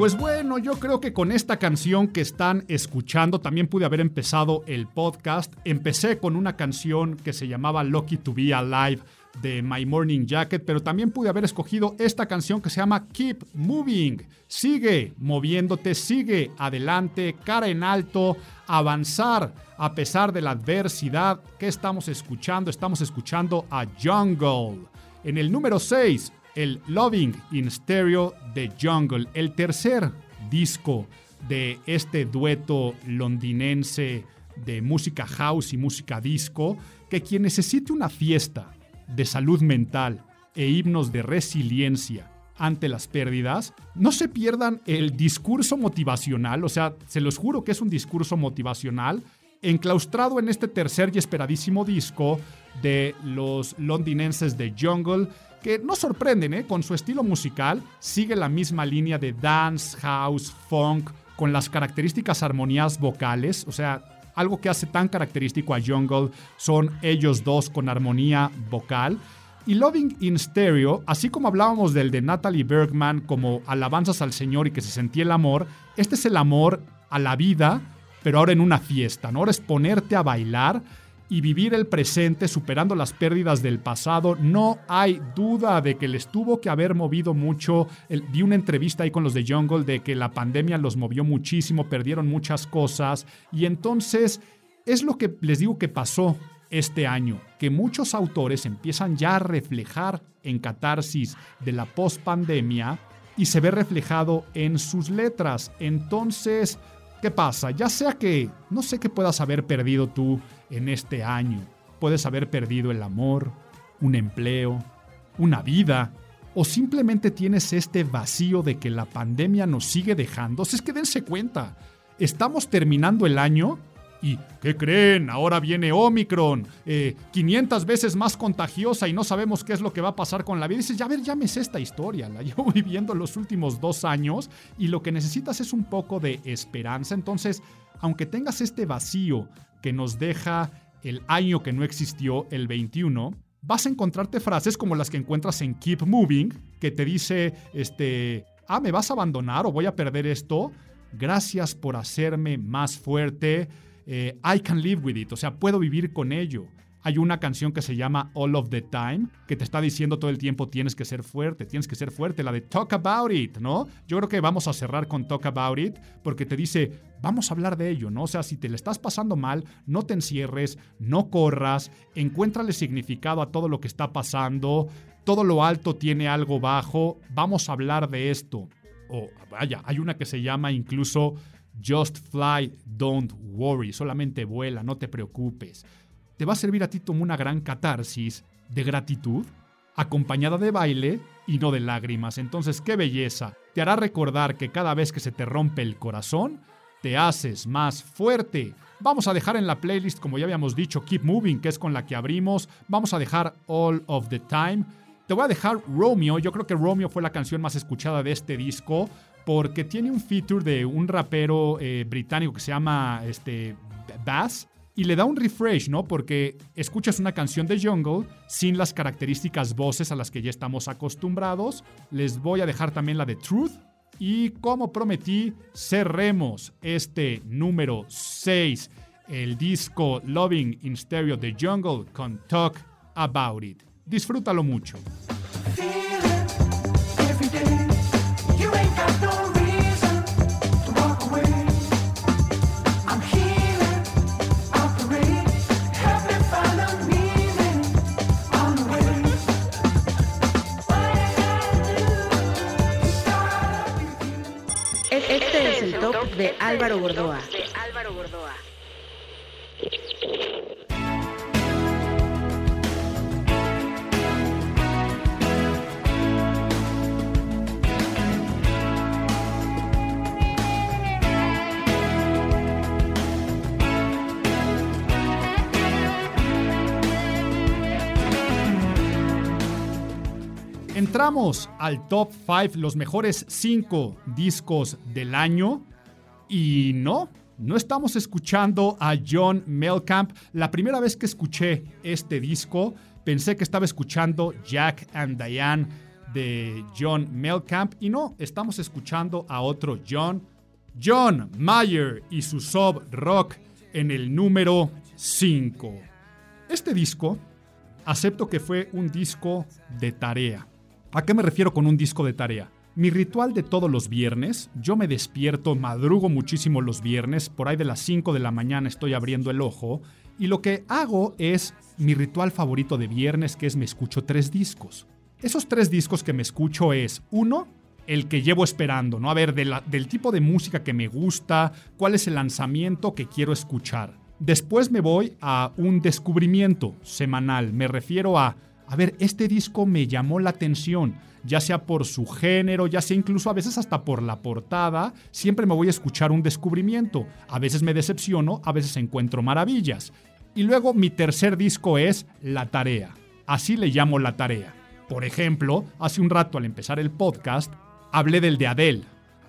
Pues bueno, yo creo que con esta canción que están escuchando también pude haber empezado el podcast. Empecé con una canción que se llamaba Lucky to Be Alive de My Morning Jacket, pero también pude haber escogido esta canción que se llama Keep Moving. Sigue moviéndote, sigue adelante, cara en alto, avanzar a pesar de la adversidad. ¿Qué estamos escuchando? Estamos escuchando a Jungle. En el número 6, el Loving in Stereo de Jungle, el tercer disco de este dueto londinense de música house y música disco, que quien necesite una fiesta de salud mental e himnos de resiliencia ante las pérdidas, no se pierdan el discurso motivacional, o sea, se los juro que es un discurso motivacional enclaustrado en este tercer y esperadísimo disco de los londinenses de Jungle, que no sorprenden, ¿eh? con su estilo musical, sigue la misma línea de dance, house, funk, con las características armonías vocales, o sea, algo que hace tan característico a Jungle son ellos dos con armonía vocal. Y Loving in Stereo, así como hablábamos del de Natalie Bergman como alabanzas al Señor y que se sentía el amor, este es el amor a la vida, pero ahora en una fiesta, ¿no? Ahora es ponerte a bailar y vivir el presente superando las pérdidas del pasado. No hay duda de que les tuvo que haber movido mucho. El- vi una entrevista ahí con los de Jungle de que la pandemia los movió muchísimo, perdieron muchas cosas y entonces es lo que les digo que pasó este año, que muchos autores empiezan ya a reflejar en catarsis de la post-pandemia y se ve reflejado en sus letras. Entonces, ¿qué pasa? Ya sea que no sé qué puedas haber perdido tú en este año. Puedes haber perdido el amor, un empleo, una vida, o simplemente tienes este vacío de que la pandemia nos sigue dejando. Si es que dense cuenta, estamos terminando el año y, ¿qué creen? Ahora viene Omicron, eh, 500 veces más contagiosa y no sabemos qué es lo que va a pasar con la vida. Dices, ya ver, ya me sé esta historia, la llevo viviendo los últimos dos años y lo que necesitas es un poco de esperanza. Entonces, aunque tengas este vacío que nos deja el año que no existió, el 21, vas a encontrarte frases como las que encuentras en Keep Moving, que te dice, este, ah, ¿me vas a abandonar o voy a perder esto? Gracias por hacerme más fuerte. Eh, I can live with it, o sea, puedo vivir con ello. Hay una canción que se llama All of the Time, que te está diciendo todo el tiempo tienes que ser fuerte, tienes que ser fuerte, la de Talk About It, ¿no? Yo creo que vamos a cerrar con Talk About It porque te dice, vamos a hablar de ello, ¿no? O sea, si te le estás pasando mal, no te encierres, no corras, encuéntrale significado a todo lo que está pasando, todo lo alto tiene algo bajo, vamos a hablar de esto. O vaya, hay una que se llama incluso Just Fly, Don't Worry, solamente vuela, no te preocupes. Te va a servir a ti como una gran catarsis de gratitud, acompañada de baile y no de lágrimas. Entonces, qué belleza. Te hará recordar que cada vez que se te rompe el corazón, te haces más fuerte. Vamos a dejar en la playlist, como ya habíamos dicho, Keep Moving, que es con la que abrimos. Vamos a dejar All of the Time. Te voy a dejar Romeo. Yo creo que Romeo fue la canción más escuchada de este disco porque tiene un feature de un rapero eh, británico que se llama este, Bass y le da un refresh, ¿no? Porque escuchas una canción de Jungle sin las características voces a las que ya estamos acostumbrados. Les voy a dejar también la de Truth. Y como prometí, cerremos este número 6, el disco Loving in Stereo de Jungle con Talk About It. Disfrútalo mucho. De Álvaro Gordoa. Entramos al top 5, los mejores 5 discos del año. Y no, no estamos escuchando a John Melkamp. La primera vez que escuché este disco, pensé que estaba escuchando Jack and Diane de John Melkamp. Y no, estamos escuchando a otro John, John Mayer y su sub rock en el número 5. Este disco, acepto que fue un disco de tarea. ¿A qué me refiero con un disco de tarea? Mi ritual de todos los viernes, yo me despierto, madrugo muchísimo los viernes, por ahí de las 5 de la mañana estoy abriendo el ojo, y lo que hago es mi ritual favorito de viernes, que es me escucho tres discos. Esos tres discos que me escucho es, uno, el que llevo esperando, ¿no? A ver, del tipo de música que me gusta, cuál es el lanzamiento que quiero escuchar. Después me voy a un descubrimiento semanal. Me refiero a, a ver, este disco me llamó la atención, ya sea por su género, ya sea incluso a veces hasta por la portada. Siempre me voy a escuchar un descubrimiento. A veces me decepciono, a veces encuentro maravillas. Y luego mi tercer disco es La Tarea. Así le llamo La Tarea. Por ejemplo, hace un rato al empezar el podcast, hablé del de Adele.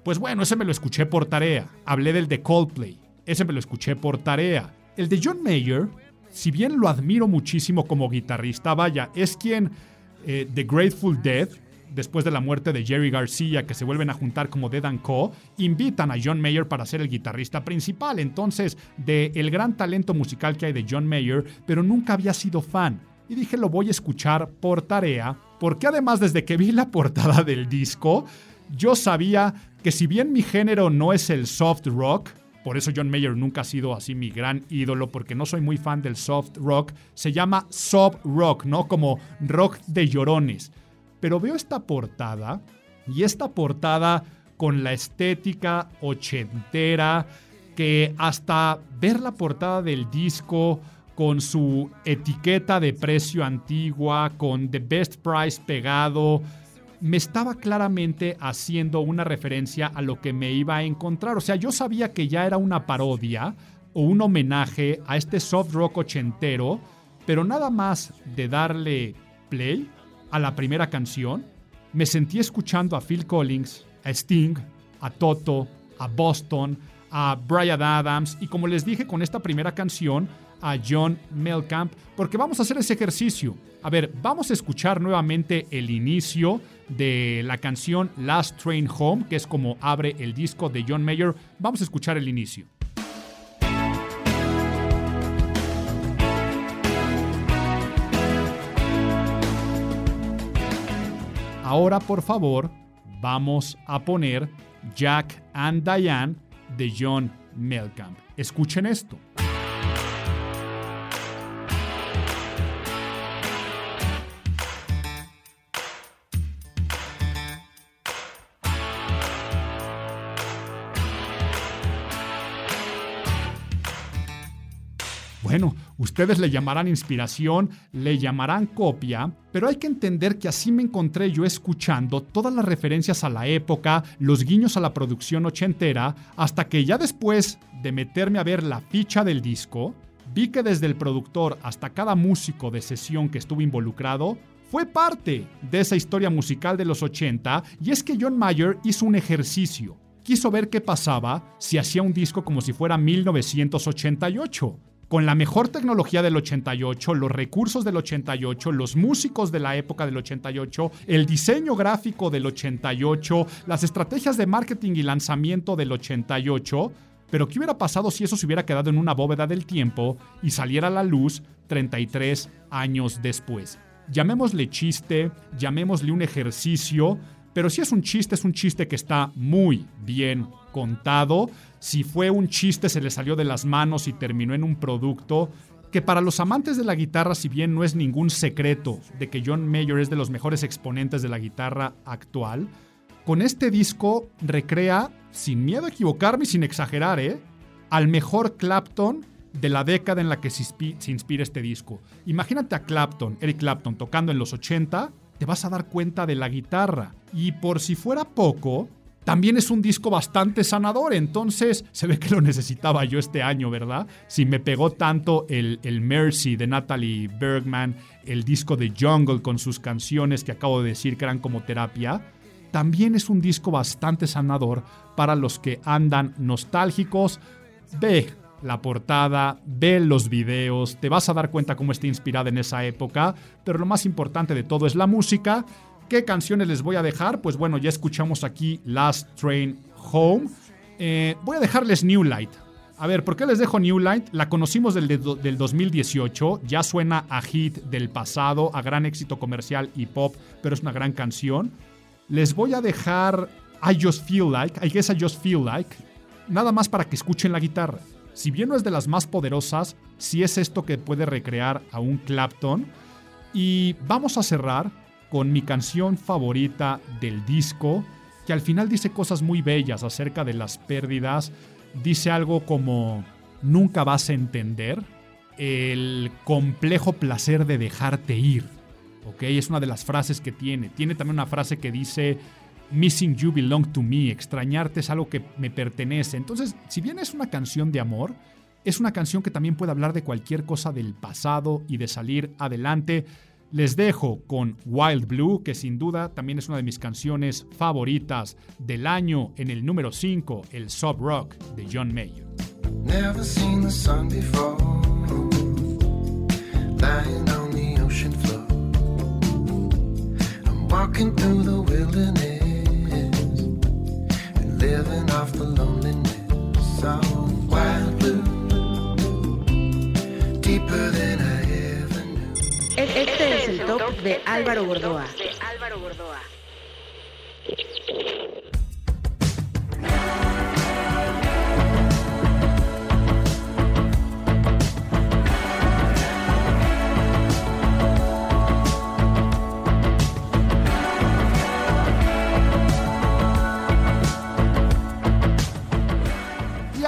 Pues bueno, ese me lo escuché por tarea. Hablé del de Coldplay. Ese me lo escuché por tarea. El de John Mayer, si bien lo admiro muchísimo como guitarrista, vaya, es quien eh, The Grateful Dead, después de la muerte de Jerry García, que se vuelven a juntar como Dead and Co., invitan a John Mayer para ser el guitarrista principal. Entonces, de el gran talento musical que hay de John Mayer, pero nunca había sido fan. Y dije, lo voy a escuchar por tarea, porque además desde que vi la portada del disco, yo sabía que si bien mi género no es el soft rock, por eso John Mayer nunca ha sido así mi gran ídolo, porque no soy muy fan del soft rock, se llama soft rock, ¿no? Como rock de llorones. Pero veo esta portada y esta portada con la estética ochentera, que hasta ver la portada del disco con su etiqueta de precio antigua, con The Best Price pegado, me estaba claramente haciendo una referencia a lo que me iba a encontrar. O sea, yo sabía que ya era una parodia o un homenaje a este soft rock ochentero, pero nada más de darle play a la primera canción, me sentí escuchando a Phil Collins, a Sting, a Toto, a Boston, a Brian Adams y como les dije con esta primera canción, a John Melkamp, porque vamos a hacer ese ejercicio. A ver, vamos a escuchar nuevamente el inicio de la canción Last Train Home, que es como abre el disco de John Mayer. Vamos a escuchar el inicio. Ahora, por favor, vamos a poner Jack and Diane de John Melkamp. Escuchen esto. Ustedes le llamarán inspiración, le llamarán copia, pero hay que entender que así me encontré yo escuchando todas las referencias a la época, los guiños a la producción ochentera, hasta que ya después de meterme a ver la ficha del disco, vi que desde el productor hasta cada músico de sesión que estuvo involucrado, fue parte de esa historia musical de los 80 y es que John Mayer hizo un ejercicio. Quiso ver qué pasaba si hacía un disco como si fuera 1988 con la mejor tecnología del 88, los recursos del 88, los músicos de la época del 88, el diseño gráfico del 88, las estrategias de marketing y lanzamiento del 88. Pero ¿qué hubiera pasado si eso se hubiera quedado en una bóveda del tiempo y saliera a la luz 33 años después? Llamémosle chiste, llamémosle un ejercicio, pero si es un chiste, es un chiste que está muy bien contado. Si fue un chiste, se le salió de las manos y terminó en un producto que para los amantes de la guitarra, si bien no es ningún secreto de que John Mayer es de los mejores exponentes de la guitarra actual, con este disco recrea, sin miedo a equivocarme y sin exagerar, ¿eh? al mejor Clapton de la década en la que se, inspi- se inspira este disco. Imagínate a Clapton, Eric Clapton, tocando en los 80, te vas a dar cuenta de la guitarra. Y por si fuera poco, también es un disco bastante sanador, entonces se ve que lo necesitaba yo este año, ¿verdad? Si me pegó tanto el, el Mercy de Natalie Bergman, el disco de Jungle con sus canciones que acabo de decir que eran como terapia, también es un disco bastante sanador para los que andan nostálgicos. Ve la portada, ve los videos, te vas a dar cuenta cómo está inspirada en esa época, pero lo más importante de todo es la música. ¿Qué canciones les voy a dejar? Pues bueno, ya escuchamos aquí Last Train Home. Eh, voy a dejarles New Light. A ver, ¿por qué les dejo New Light? La conocimos del, del 2018, ya suena a hit del pasado, a gran éxito comercial y pop, pero es una gran canción. Les voy a dejar I Just Feel Like, I Guess I Just Feel Like, nada más para que escuchen la guitarra. Si bien no es de las más poderosas, sí es esto que puede recrear a un Clapton. Y vamos a cerrar con mi canción favorita del disco, que al final dice cosas muy bellas acerca de las pérdidas. Dice algo como, nunca vas a entender el complejo placer de dejarte ir. ¿Ok? Es una de las frases que tiene. Tiene también una frase que dice, Missing You Belong to Me, extrañarte es algo que me pertenece. Entonces, si bien es una canción de amor, es una canción que también puede hablar de cualquier cosa del pasado y de salir adelante. Les dejo con Wild Blue, que sin duda también es una de mis canciones favoritas del año en el número 5, el Sub Rock de John Mayer. Never seen the sun before. I'm walking through the wilderness living off the loneliness. So wild blue, deeper than I ever knew. E- Este es el top de Álvaro Gordoa.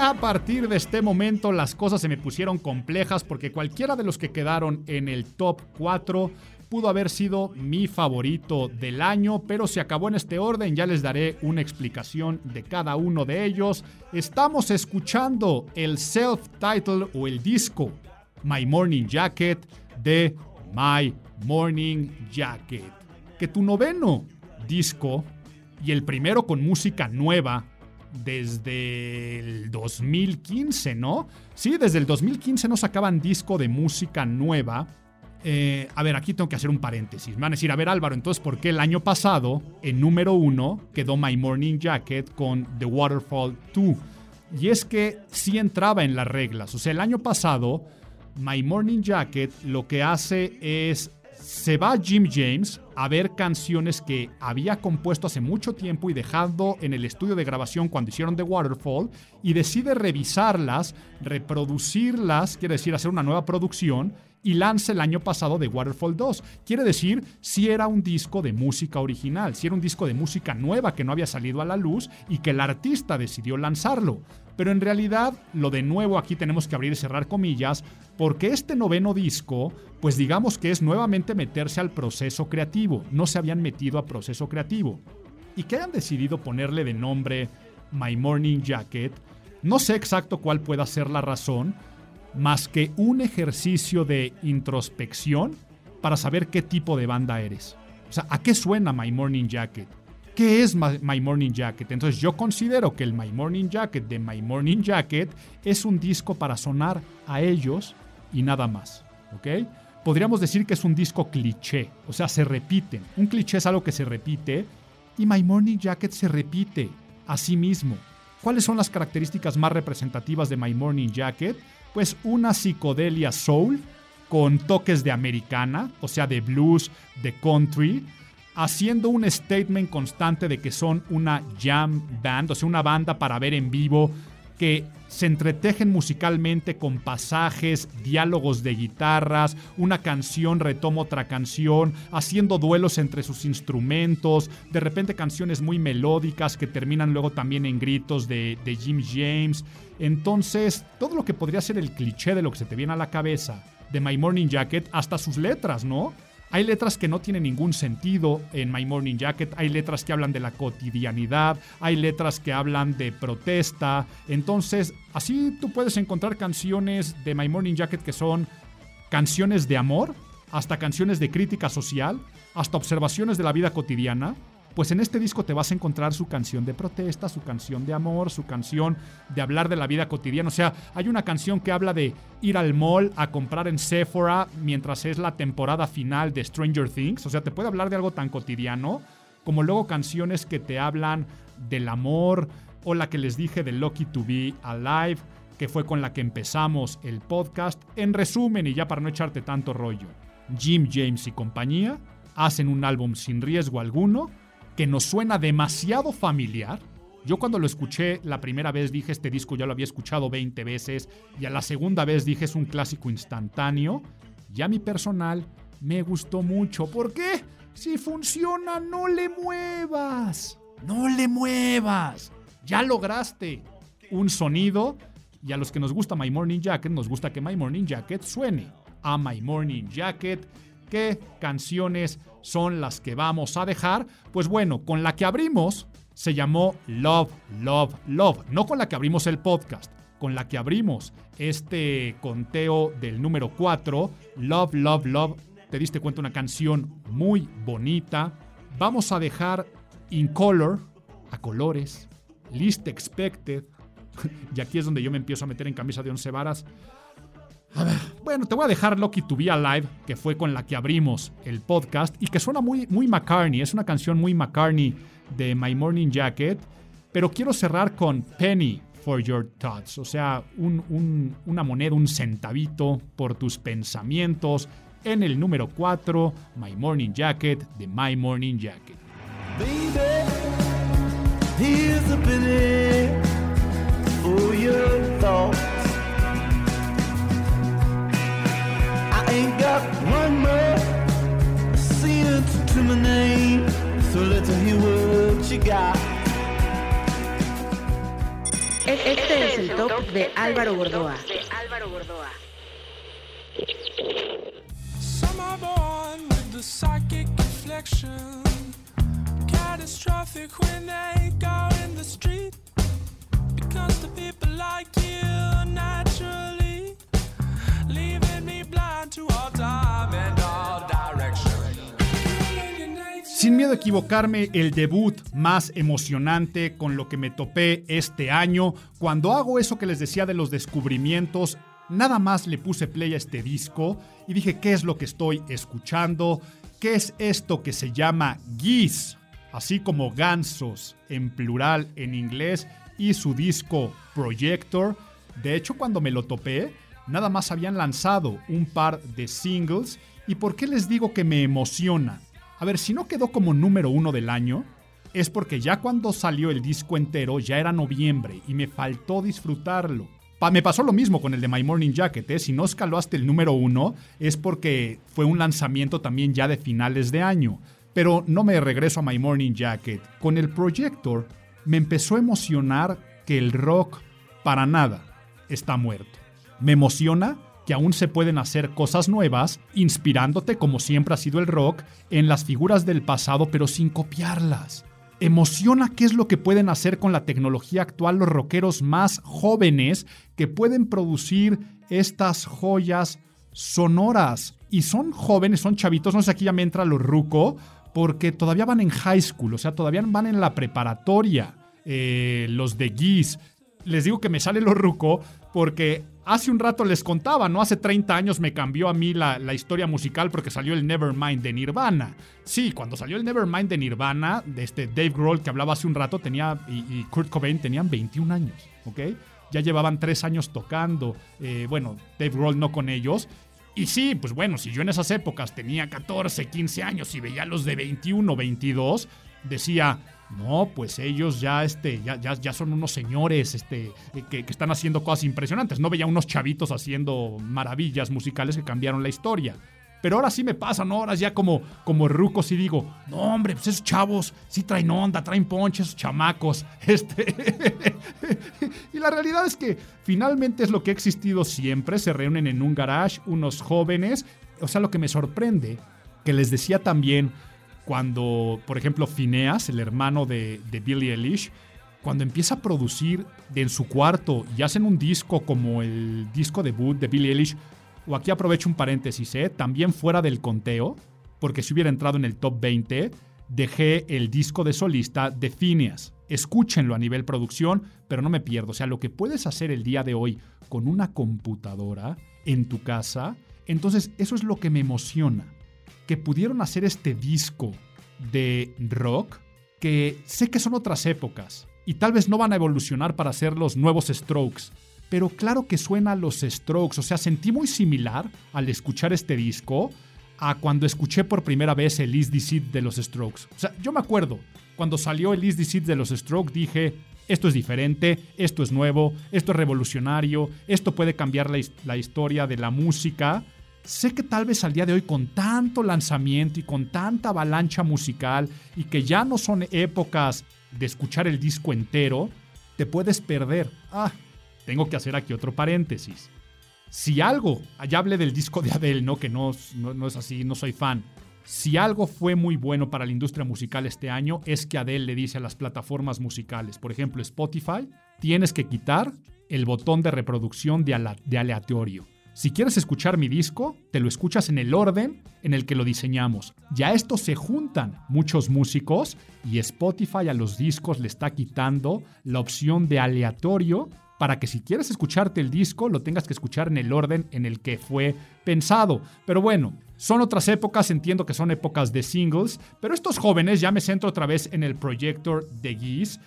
A partir de este momento las cosas se me pusieron complejas porque cualquiera de los que quedaron en el top 4 pudo haber sido mi favorito del año, pero se acabó en este orden, ya les daré una explicación de cada uno de ellos. Estamos escuchando el self-title o el disco My Morning Jacket de My Morning Jacket. Que tu noveno disco y el primero con música nueva desde el 2015, ¿no? Sí, desde el 2015 no sacaban disco de música nueva. Eh, a ver, aquí tengo que hacer un paréntesis. Me van a decir, a ver Álvaro, entonces, ¿por qué el año pasado, en número uno, quedó My Morning Jacket con The Waterfall 2? Y es que sí entraba en las reglas. O sea, el año pasado, My Morning Jacket lo que hace es se va Jim James a ver canciones que había compuesto hace mucho tiempo y dejado en el estudio de grabación cuando hicieron The Waterfall y decide revisarlas, reproducirlas, quiere decir hacer una nueva producción y lanza el año pasado The Waterfall 2. Quiere decir si era un disco de música original, si era un disco de música nueva que no había salido a la luz y que el artista decidió lanzarlo. Pero en realidad, lo de nuevo aquí tenemos que abrir y cerrar comillas, porque este noveno disco, pues digamos que es nuevamente meterse al proceso creativo. No se habían metido a proceso creativo. Y que hayan decidido ponerle de nombre My Morning Jacket, no sé exacto cuál pueda ser la razón, más que un ejercicio de introspección para saber qué tipo de banda eres. O sea, ¿a qué suena My Morning Jacket? ¿Qué es My Morning Jacket? Entonces yo considero que el My Morning Jacket de My Morning Jacket es un disco para sonar a ellos y nada más. ¿Ok? Podríamos decir que es un disco cliché, o sea, se repiten. Un cliché es algo que se repite y My Morning Jacket se repite a sí mismo. ¿Cuáles son las características más representativas de My Morning Jacket? Pues una psicodelia soul con toques de americana, o sea, de blues, de country, haciendo un statement constante de que son una jam band, o sea, una banda para ver en vivo, que se entretejen musicalmente con pasajes, diálogos de guitarras, una canción retoma otra canción, haciendo duelos entre sus instrumentos, de repente canciones muy melódicas que terminan luego también en gritos de, de Jim James. Entonces, todo lo que podría ser el cliché de lo que se te viene a la cabeza de My Morning Jacket, hasta sus letras, ¿no? Hay letras que no tienen ningún sentido en My Morning Jacket, hay letras que hablan de la cotidianidad, hay letras que hablan de protesta. Entonces, así tú puedes encontrar canciones de My Morning Jacket que son canciones de amor, hasta canciones de crítica social, hasta observaciones de la vida cotidiana. Pues en este disco te vas a encontrar su canción de protesta, su canción de amor, su canción de hablar de la vida cotidiana. O sea, hay una canción que habla de ir al mall a comprar en Sephora mientras es la temporada final de Stranger Things. O sea, te puede hablar de algo tan cotidiano como luego canciones que te hablan del amor o la que les dije de Lucky to Be Alive, que fue con la que empezamos el podcast. En resumen, y ya para no echarte tanto rollo, Jim James y compañía hacen un álbum sin riesgo alguno que nos suena demasiado familiar. Yo cuando lo escuché la primera vez dije este disco ya lo había escuchado 20 veces y a la segunda vez dije es un clásico instantáneo. Ya mi personal me gustó mucho. ¿Por qué? Si funciona, no le muevas. No le muevas. Ya lograste un sonido y a los que nos gusta My Morning Jacket nos gusta que My Morning Jacket suene a My Morning Jacket. ¿Qué canciones son las que vamos a dejar? Pues bueno, con la que abrimos se llamó Love, Love, Love. No con la que abrimos el podcast, con la que abrimos este conteo del número 4, Love, Love, Love. Te diste cuenta una canción muy bonita. Vamos a dejar In Color, a colores, Least Expected. y aquí es donde yo me empiezo a meter en camisa de once varas. A ver, bueno, te voy a dejar Lucky to Be Alive, que fue con la que abrimos el podcast y que suena muy, muy McCartney. Es una canción muy McCartney de My Morning Jacket. Pero quiero cerrar con Penny for Your Thoughts. O sea, un- un- una moneda, un centavito por tus pensamientos. En el número 4, My Morning Jacket de My Morning Jacket. Baby, here's a penny for your thoughts. Ain't got one more cent to my name, so let's hear what you got. Este es el top de Álvaro Gordoa. Some are born with the psychic reflection. Catastrophic when they go in the street. Because the people like you naturally. Sin miedo a equivocarme, el debut más emocionante con lo que me topé este año. Cuando hago eso que les decía de los descubrimientos, nada más le puse play a este disco y dije, ¿qué es lo que estoy escuchando? ¿Qué es esto que se llama Geese? Así como gansos en plural en inglés y su disco Projector. De hecho, cuando me lo topé, nada más habían lanzado un par de singles. ¿Y por qué les digo que me emociona? A ver, si no quedó como número uno del año, es porque ya cuando salió el disco entero ya era noviembre y me faltó disfrutarlo. Pa- me pasó lo mismo con el de My Morning Jacket, ¿eh? si no escaló hasta el número uno es porque fue un lanzamiento también ya de finales de año. Pero no me regreso a My Morning Jacket. Con el Projector me empezó a emocionar que el rock para nada está muerto. Me emociona que aún se pueden hacer cosas nuevas, inspirándote, como siempre ha sido el rock, en las figuras del pasado, pero sin copiarlas. Emociona qué es lo que pueden hacer con la tecnología actual los rockeros más jóvenes que pueden producir estas joyas sonoras. Y son jóvenes, son chavitos, no sé, aquí ya me entra lo ruco, porque todavía van en high school, o sea, todavía van en la preparatoria. Eh, los de Geese, les digo que me sale lo ruco porque hace un rato les contaba, ¿no? Hace 30 años me cambió a mí la, la historia musical porque salió el Nevermind de Nirvana. Sí, cuando salió el Nevermind de Nirvana, de este Dave Grohl que hablaba hace un rato, tenía, y, Kurt Cobain tenían 21 años, ¿ok? Ya llevaban 3 años tocando, eh, bueno, Dave Grohl no con ellos. Y sí, pues bueno, si yo en esas épocas tenía 14, 15 años y veía a los de 21, 22, decía, no, pues ellos ya, este, ya, ya, son unos señores este, eh, que, están haciendo cosas impresionantes. No veía unos chavitos haciendo maravillas musicales que cambiaron la historia. Pero ahora sí me pasa, ¿no? Ahora ya como, como rucos y digo, no, hombre, pues esos chavos sí traen onda, traen ponche, esos chamacos. Este. y la realidad es que finalmente es lo que ha existido siempre. Se reúnen en un garage unos jóvenes. O sea, lo que me sorprende, que les decía también cuando, por ejemplo, Phineas, el hermano de, de Billie Eilish, cuando empieza a producir en su cuarto y hacen un disco como el disco debut de Billie Eilish, o aquí aprovecho un paréntesis, ¿eh? también fuera del conteo, porque si hubiera entrado en el top 20, dejé el disco de solista de Phineas. Escúchenlo a nivel producción, pero no me pierdo. O sea, lo que puedes hacer el día de hoy con una computadora en tu casa, entonces eso es lo que me emociona. Que pudieron hacer este disco de rock que sé que son otras épocas y tal vez no van a evolucionar para ser los nuevos Strokes, pero claro que suena a los Strokes, o sea, sentí muy similar al escuchar este disco a cuando escuché por primera vez el Is This It de los Strokes. O sea, yo me acuerdo, cuando salió el Is This It de los Strokes dije, esto es diferente, esto es nuevo, esto es revolucionario, esto puede cambiar la, la historia de la música. Sé que tal vez al día de hoy con tanto lanzamiento y con tanta avalancha musical y que ya no son épocas de escuchar el disco entero, te puedes perder. Ah, tengo que hacer aquí otro paréntesis. Si algo, allá hablé del disco de Adele, ¿no? Que no, no, es así, no soy fan. Si algo fue muy bueno para la industria musical este año es que Adele le dice a las plataformas musicales, por ejemplo Spotify, tienes que quitar el botón de reproducción de aleatorio. Si quieres escuchar mi disco, te lo escuchas en el orden en el que lo diseñamos. Ya esto se juntan muchos músicos y Spotify a los discos le está quitando la opción de aleatorio para que si quieres escucharte el disco lo tengas que escuchar en el orden en el que fue pensado. Pero bueno, son otras épocas, entiendo que son épocas de singles, pero estos jóvenes, ya me centro otra vez en el Projector de Geese,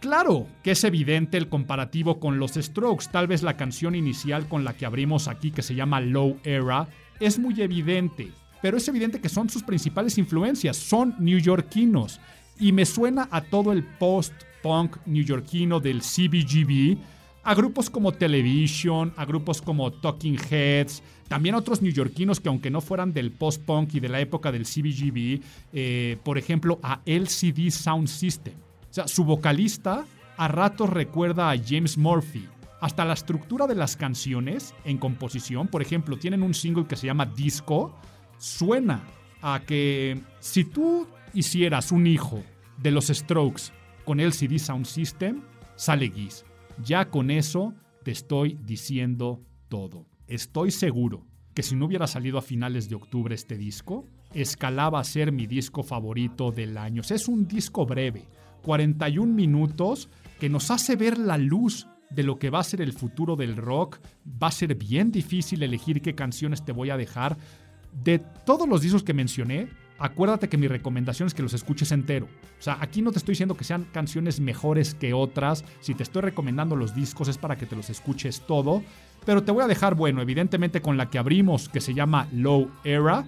Claro que es evidente el comparativo con los Strokes, tal vez la canción inicial con la que abrimos aquí que se llama Low Era es muy evidente, pero es evidente que son sus principales influencias, son neoyorquinos. Y me suena a todo el post-punk neoyorquino del CBGB, a grupos como Television, a grupos como Talking Heads, también otros neoyorquinos que aunque no fueran del post-punk y de la época del CBGB, eh, por ejemplo a LCD Sound System. Su vocalista a ratos recuerda a James Murphy. Hasta la estructura de las canciones en composición, por ejemplo, tienen un single que se llama Disco, suena a que si tú hicieras un hijo de los Strokes con LCD Sound System, sale Geese. Ya con eso te estoy diciendo todo. Estoy seguro que si no hubiera salido a finales de octubre este disco, escalaba a ser mi disco favorito del año. Es un disco breve, 41 minutos, que nos hace ver la luz de lo que va a ser el futuro del rock. Va a ser bien difícil elegir qué canciones te voy a dejar. De todos los discos que mencioné, acuérdate que mi recomendación es que los escuches entero. O sea, aquí no te estoy diciendo que sean canciones mejores que otras. Si te estoy recomendando los discos es para que te los escuches todo. Pero te voy a dejar, bueno, evidentemente con la que abrimos, que se llama Low Era,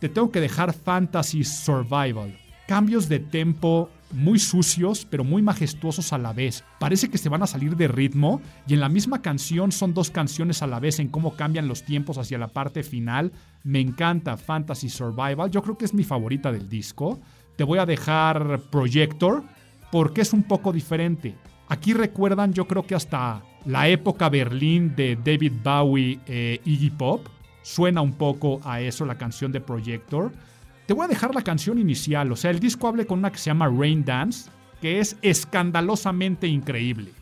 te tengo que dejar Fantasy Survival. Cambios de tempo muy sucios, pero muy majestuosos a la vez. Parece que se van a salir de ritmo y en la misma canción son dos canciones a la vez en cómo cambian los tiempos hacia la parte final. Me encanta Fantasy Survival, yo creo que es mi favorita del disco. Te voy a dejar Projector porque es un poco diferente. Aquí recuerdan, yo creo que hasta la época Berlín de David Bowie e Iggy Pop. Suena un poco a eso la canción de Projector. Te voy a dejar la canción inicial, o sea, el disco hable con una que se llama Rain Dance, que es escandalosamente increíble.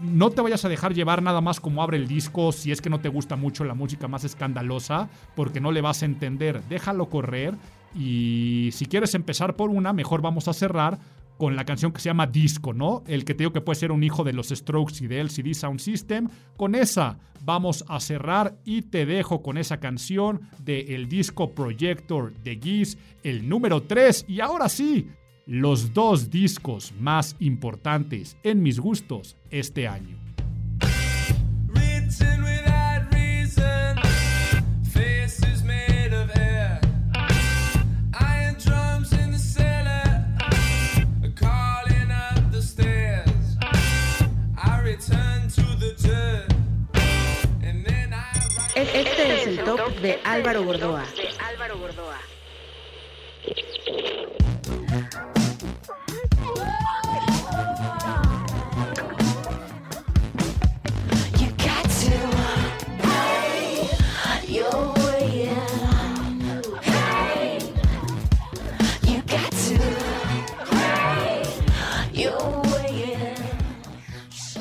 No te vayas a dejar llevar nada más como abre el disco si es que no te gusta mucho la música más escandalosa, porque no le vas a entender. Déjalo correr y si quieres empezar por una, mejor vamos a cerrar con la canción que se llama Disco, ¿no? El que te digo que puede ser un hijo de los Strokes y de LCD Sound System. Con esa vamos a cerrar y te dejo con esa canción de el disco Projector de Geese, el número 3. Y ahora sí, los dos discos más importantes en mis gustos este año. I E- Este es el top de Álvaro Gordoa.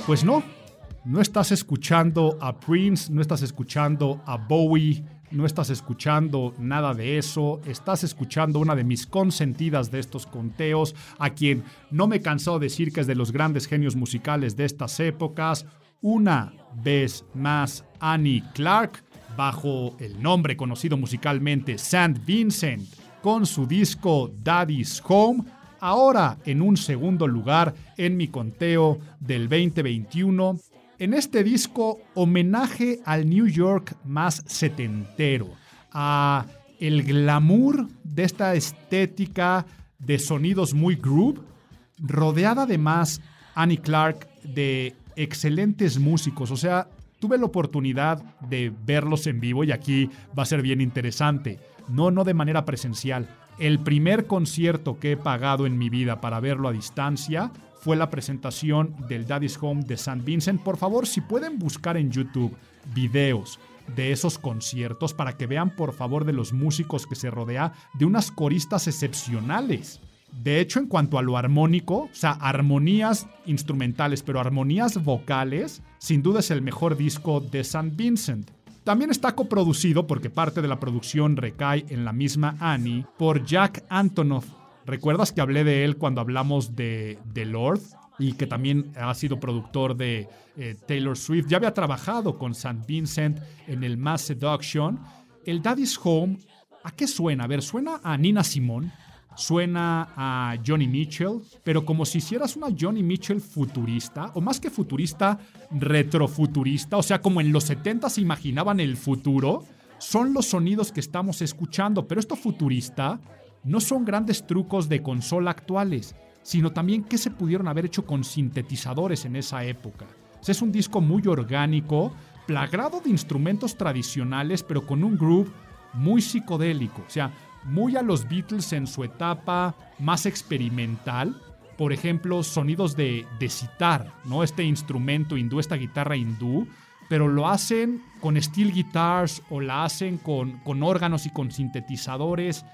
Pues no, no estás escuchando a Prince, no estás escuchando a Bowie, no estás escuchando nada de eso, estás escuchando una de mis consentidas de estos conteos, a quien no me he cansado de decir que es de los grandes genios musicales de estas épocas, una vez más Annie Clark, bajo el nombre conocido musicalmente St. Vincent, con su disco Daddy's Home, ahora en un segundo lugar en mi conteo del 2021. En este disco, homenaje al New York más setentero, a el glamour de esta estética de sonidos muy groove, rodeada además Annie Clark de excelentes músicos, o sea, tuve la oportunidad de verlos en vivo y aquí va a ser bien interesante. No, no de manera presencial. El primer concierto que he pagado en mi vida para verlo a distancia fue la presentación del Daddy's Home de St. Vincent. Por favor, si pueden buscar en YouTube videos de esos conciertos para que vean por favor de los músicos que se rodea de unas coristas excepcionales. De hecho, en cuanto a lo armónico, o sea, armonías instrumentales, pero armonías vocales, sin duda es el mejor disco de St. Vincent. También está coproducido, porque parte de la producción recae en la misma Annie, por Jack Antonoff. ¿Recuerdas que hablé de él cuando hablamos de The Lord? Y que también ha sido productor de eh, Taylor Swift. Ya había trabajado con St. Vincent en el Mass Seduction. El Daddy's Home, ¿a qué suena? A ver, suena a Nina Simone, suena a Johnny Mitchell, pero como si hicieras una Johnny Mitchell futurista, o más que futurista, retrofuturista, o sea, como en los 70 se imaginaban el futuro, son los sonidos que estamos escuchando, pero esto futurista no son grandes trucos de consola actuales, sino también qué se pudieron haber hecho con sintetizadores en esa época. Es un disco muy orgánico, plagado de instrumentos tradicionales, pero con un groove muy psicodélico. O sea, muy a los Beatles en su etapa más experimental. Por ejemplo, sonidos de, de ¿no? Este instrumento hindú, esta guitarra hindú, pero lo hacen con steel guitars o la hacen con, con órganos y con sintetizadores.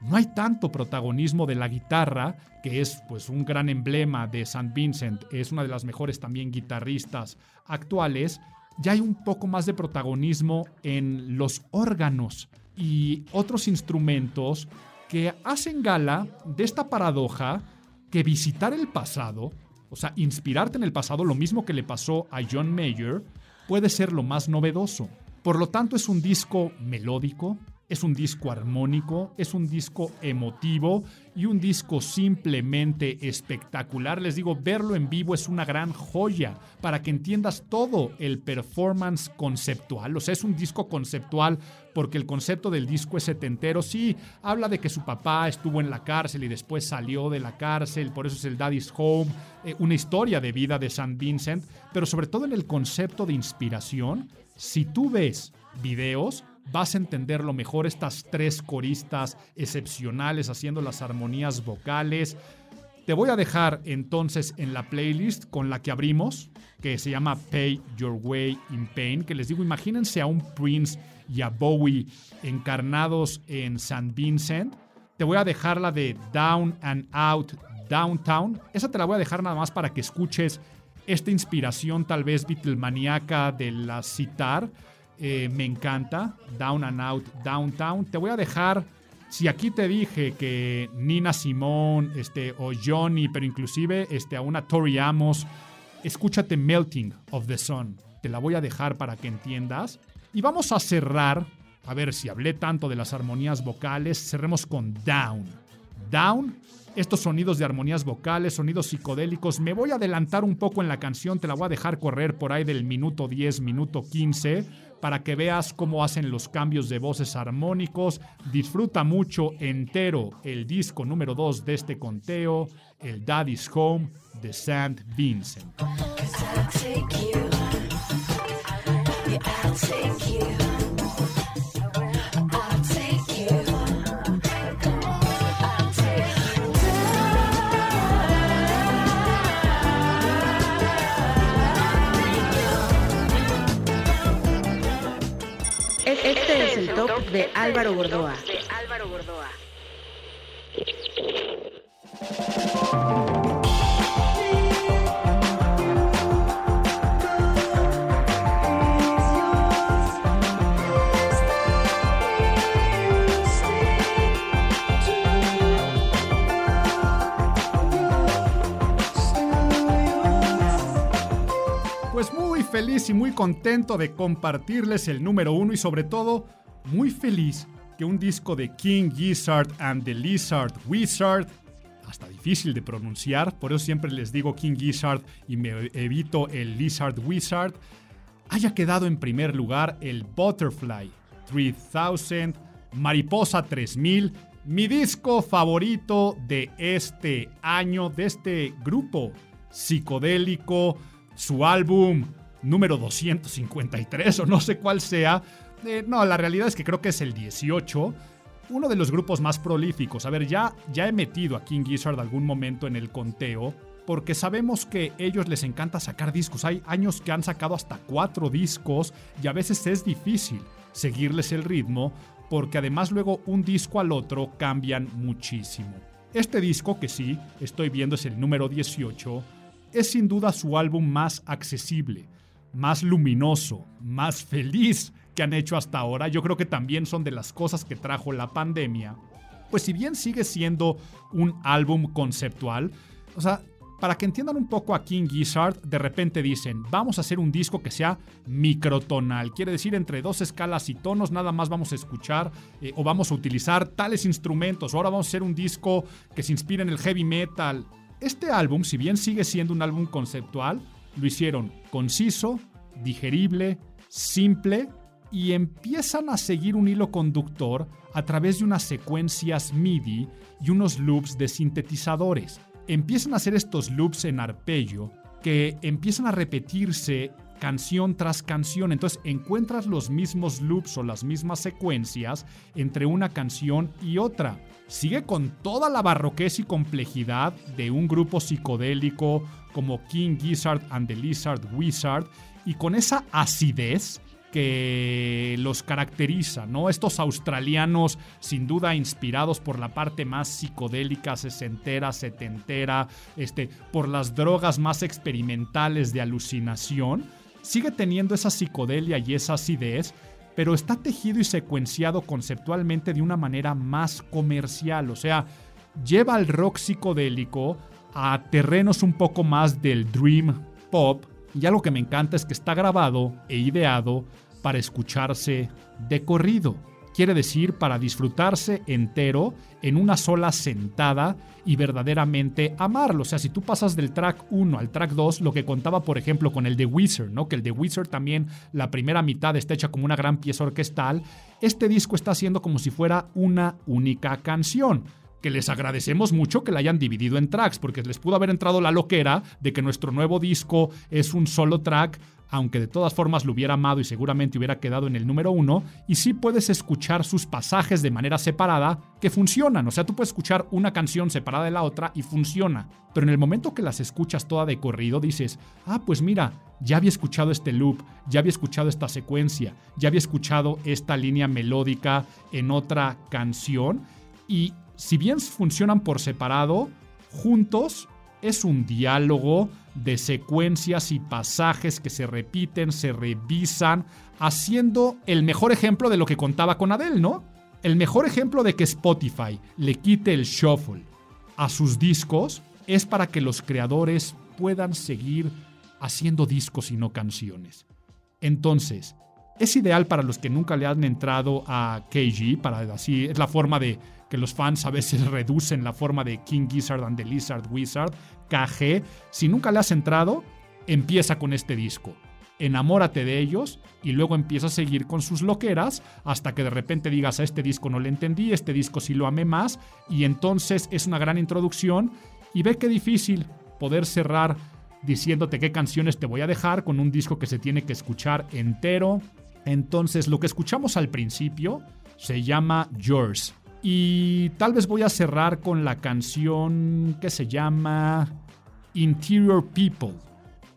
No hay tanto protagonismo de la guitarra, que es pues un gran emblema de St. Vincent, es una de las mejores también guitarristas actuales. Ya hay un poco más de protagonismo en los órganos y otros instrumentos que hacen gala de esta paradoja que visitar el pasado, o sea, inspirarte en el pasado, lo mismo que le pasó a John Mayer, puede ser lo más novedoso. Por lo tanto, es un disco melódico, es un disco armónico, es un disco emotivo y un disco simplemente espectacular. Les digo, verlo en vivo es una gran joya para que entiendas todo el performance conceptual. O sea, es un disco conceptual porque el concepto del disco es setentero. Sí, habla de que su papá estuvo en la cárcel y después salió de la cárcel, por eso es el Daddy's Home, eh, una historia de vida de St. Vincent, pero sobre todo en el concepto de inspiración. Si tú ves videos, vas a entenderlo mejor estas tres coristas excepcionales haciendo las armonías vocales. Te voy a dejar entonces en la playlist con la que abrimos, que se llama Pay Your Way in Pain, que les digo, imagínense a un Prince y a Bowie encarnados en St. Vincent. Te voy a dejar la de Down and Out Downtown. Esa te la voy a dejar nada más para que escuches esta inspiración tal vez Beatlemaníaca de la citar. Eh, me encanta. Down and Out Downtown. Te voy a dejar. Si aquí te dije que Nina Simone este, o Johnny, pero inclusive este, a una Tori Amos, escúchate Melting of the Sun. Te la voy a dejar para que entiendas. Y vamos a cerrar. A ver si hablé tanto de las armonías vocales. Cerremos con Down. Down estos sonidos de armonías vocales, sonidos psicodélicos. Me voy a adelantar un poco en la canción, te la voy a dejar correr por ahí del minuto 10, minuto 15, para que veas cómo hacen los cambios de voces armónicos. Disfruta mucho entero el disco número 2 de este conteo, el Daddy's Home de St. Vincent. Este es el top de Álvaro Gordoa. Y muy contento de compartirles el número uno y sobre todo muy feliz que un disco de King Gizzard and the Lizard Wizard, hasta difícil de pronunciar, por eso siempre les digo King Gizzard y me evito el Lizard Wizard, haya quedado en primer lugar el Butterfly 3000, Mariposa 3000, mi disco favorito de este año, de este grupo psicodélico, su álbum número 253 o no sé cuál sea. Eh, no, la realidad es que creo que es el 18. Uno de los grupos más prolíficos. A ver, ya, ya he metido a King Gizzard algún momento en el conteo porque sabemos que ellos les encanta sacar discos. Hay años que han sacado hasta cuatro discos y a veces es difícil seguirles el ritmo porque además luego un disco al otro cambian muchísimo. Este disco, que sí, estoy viendo es el número 18, es sin duda su álbum más accesible, más luminoso, más feliz que han hecho hasta ahora. Yo creo que también son de las cosas que trajo la pandemia. Pues si bien sigue siendo un álbum conceptual, o sea, para que entiendan un poco a King Gizzard, de repente dicen, vamos a hacer un disco que sea microtonal. Quiere decir, entre dos escalas y tonos nada más vamos a escuchar eh, o vamos a utilizar tales instrumentos. Ahora vamos a hacer un disco que se inspire en el heavy metal. Este álbum, si bien sigue siendo un álbum conceptual, lo hicieron conciso, digerible, simple y empiezan a seguir un hilo conductor a través de unas secuencias MIDI y unos loops de sintetizadores. Empiezan a hacer estos loops en arpegio que empiezan a repetirse canción tras canción. Entonces encuentras los mismos loops o las mismas secuencias entre una canción y otra. Sigue con toda la barroquez y complejidad de un grupo psicodélico como King Gizzard and the Lizard Wizard y con esa acidez que los caracteriza, ¿no? Estos australianos, sin duda inspirados por la parte más psicodélica, sesentera, setentera, este, por las drogas más experimentales de alucinación, sigue teniendo esa psicodelia y esa acidez, pero está tejido y secuenciado conceptualmente de una manera más comercial, o sea, lleva al rock psicodélico a terrenos un poco más del dream pop, y algo que me encanta es que está grabado e ideado para escucharse de corrido. Quiere decir para disfrutarse entero en una sola sentada y verdaderamente amarlo. O sea, si tú pasas del track 1 al track 2, lo que contaba, por ejemplo, con el de Wizard, ¿no? Que el de Wizard también, la primera mitad está hecha como una gran pieza orquestal. Este disco está haciendo como si fuera una única canción que les agradecemos mucho que la hayan dividido en tracks, porque les pudo haber entrado la loquera de que nuestro nuevo disco es un solo track, aunque de todas formas lo hubiera amado y seguramente hubiera quedado en el número uno, y sí puedes escuchar sus pasajes de manera separada que funcionan, o sea, tú puedes escuchar una canción separada de la otra y funciona, pero en el momento que las escuchas toda de corrido dices, ah, pues mira, ya había escuchado este loop, ya había escuchado esta secuencia, ya había escuchado esta línea melódica en otra canción, y si bien funcionan por separado, juntos es un diálogo de secuencias y pasajes que se repiten, se revisan, haciendo el mejor ejemplo de lo que contaba con Adele, ¿no? El mejor ejemplo de que Spotify le quite el shuffle a sus discos es para que los creadores puedan seguir haciendo discos y no canciones. Entonces, es ideal para los que nunca le han entrado a KG, para así es la forma de que los fans a veces reducen la forma de King Gizzard and the Lizard Wizard, KG. Si nunca le has entrado, empieza con este disco. Enamórate de ellos y luego empieza a seguir con sus loqueras hasta que de repente digas a este disco no le entendí, este disco sí lo amé más y entonces es una gran introducción y ve qué difícil poder cerrar diciéndote qué canciones te voy a dejar con un disco que se tiene que escuchar entero. Entonces lo que escuchamos al principio se llama Yours y tal vez voy a cerrar con la canción que se llama Interior People.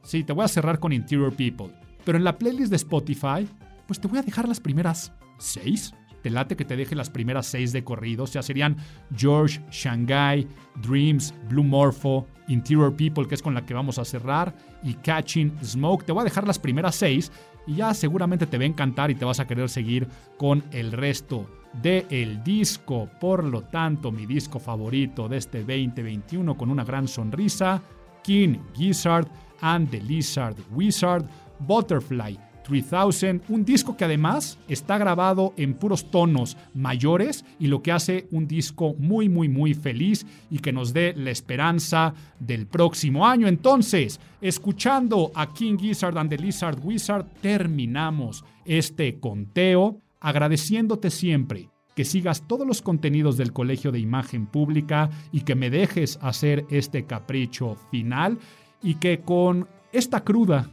Sí, te voy a cerrar con Interior People. Pero en la playlist de Spotify, pues te voy a dejar las primeras seis. Te late que te deje las primeras seis de corrido. O sea, serían George, Shanghai, Dreams, Blue Morpho, Interior People, que es con la que vamos a cerrar, y Catching Smoke. Te voy a dejar las primeras seis y ya seguramente te va a encantar y te vas a querer seguir con el resto de el disco. Por lo tanto, mi disco favorito de este 2021 con una gran sonrisa, King Gizzard and the Lizard Wizard, Butterfly 3000, un disco que además está grabado en puros tonos mayores y lo que hace un disco muy muy muy feliz y que nos dé la esperanza del próximo año. Entonces, escuchando a King Gizzard and the Lizard Wizard, terminamos este conteo agradeciéndote siempre que sigas todos los contenidos del Colegio de Imagen Pública y que me dejes hacer este capricho final y que con esta cruda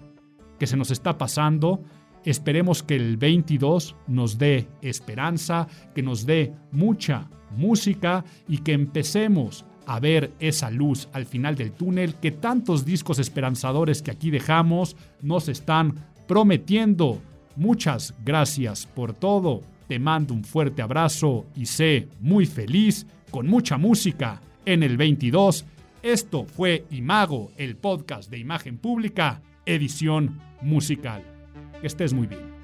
que se nos está pasando, esperemos que el 22 nos dé esperanza, que nos dé mucha música y que empecemos a ver esa luz al final del túnel que tantos discos esperanzadores que aquí dejamos nos están prometiendo. Muchas gracias por todo. Te mando un fuerte abrazo y sé muy feliz con mucha música en el 22. Esto fue Imago, el podcast de imagen pública, edición musical. Que estés muy bien.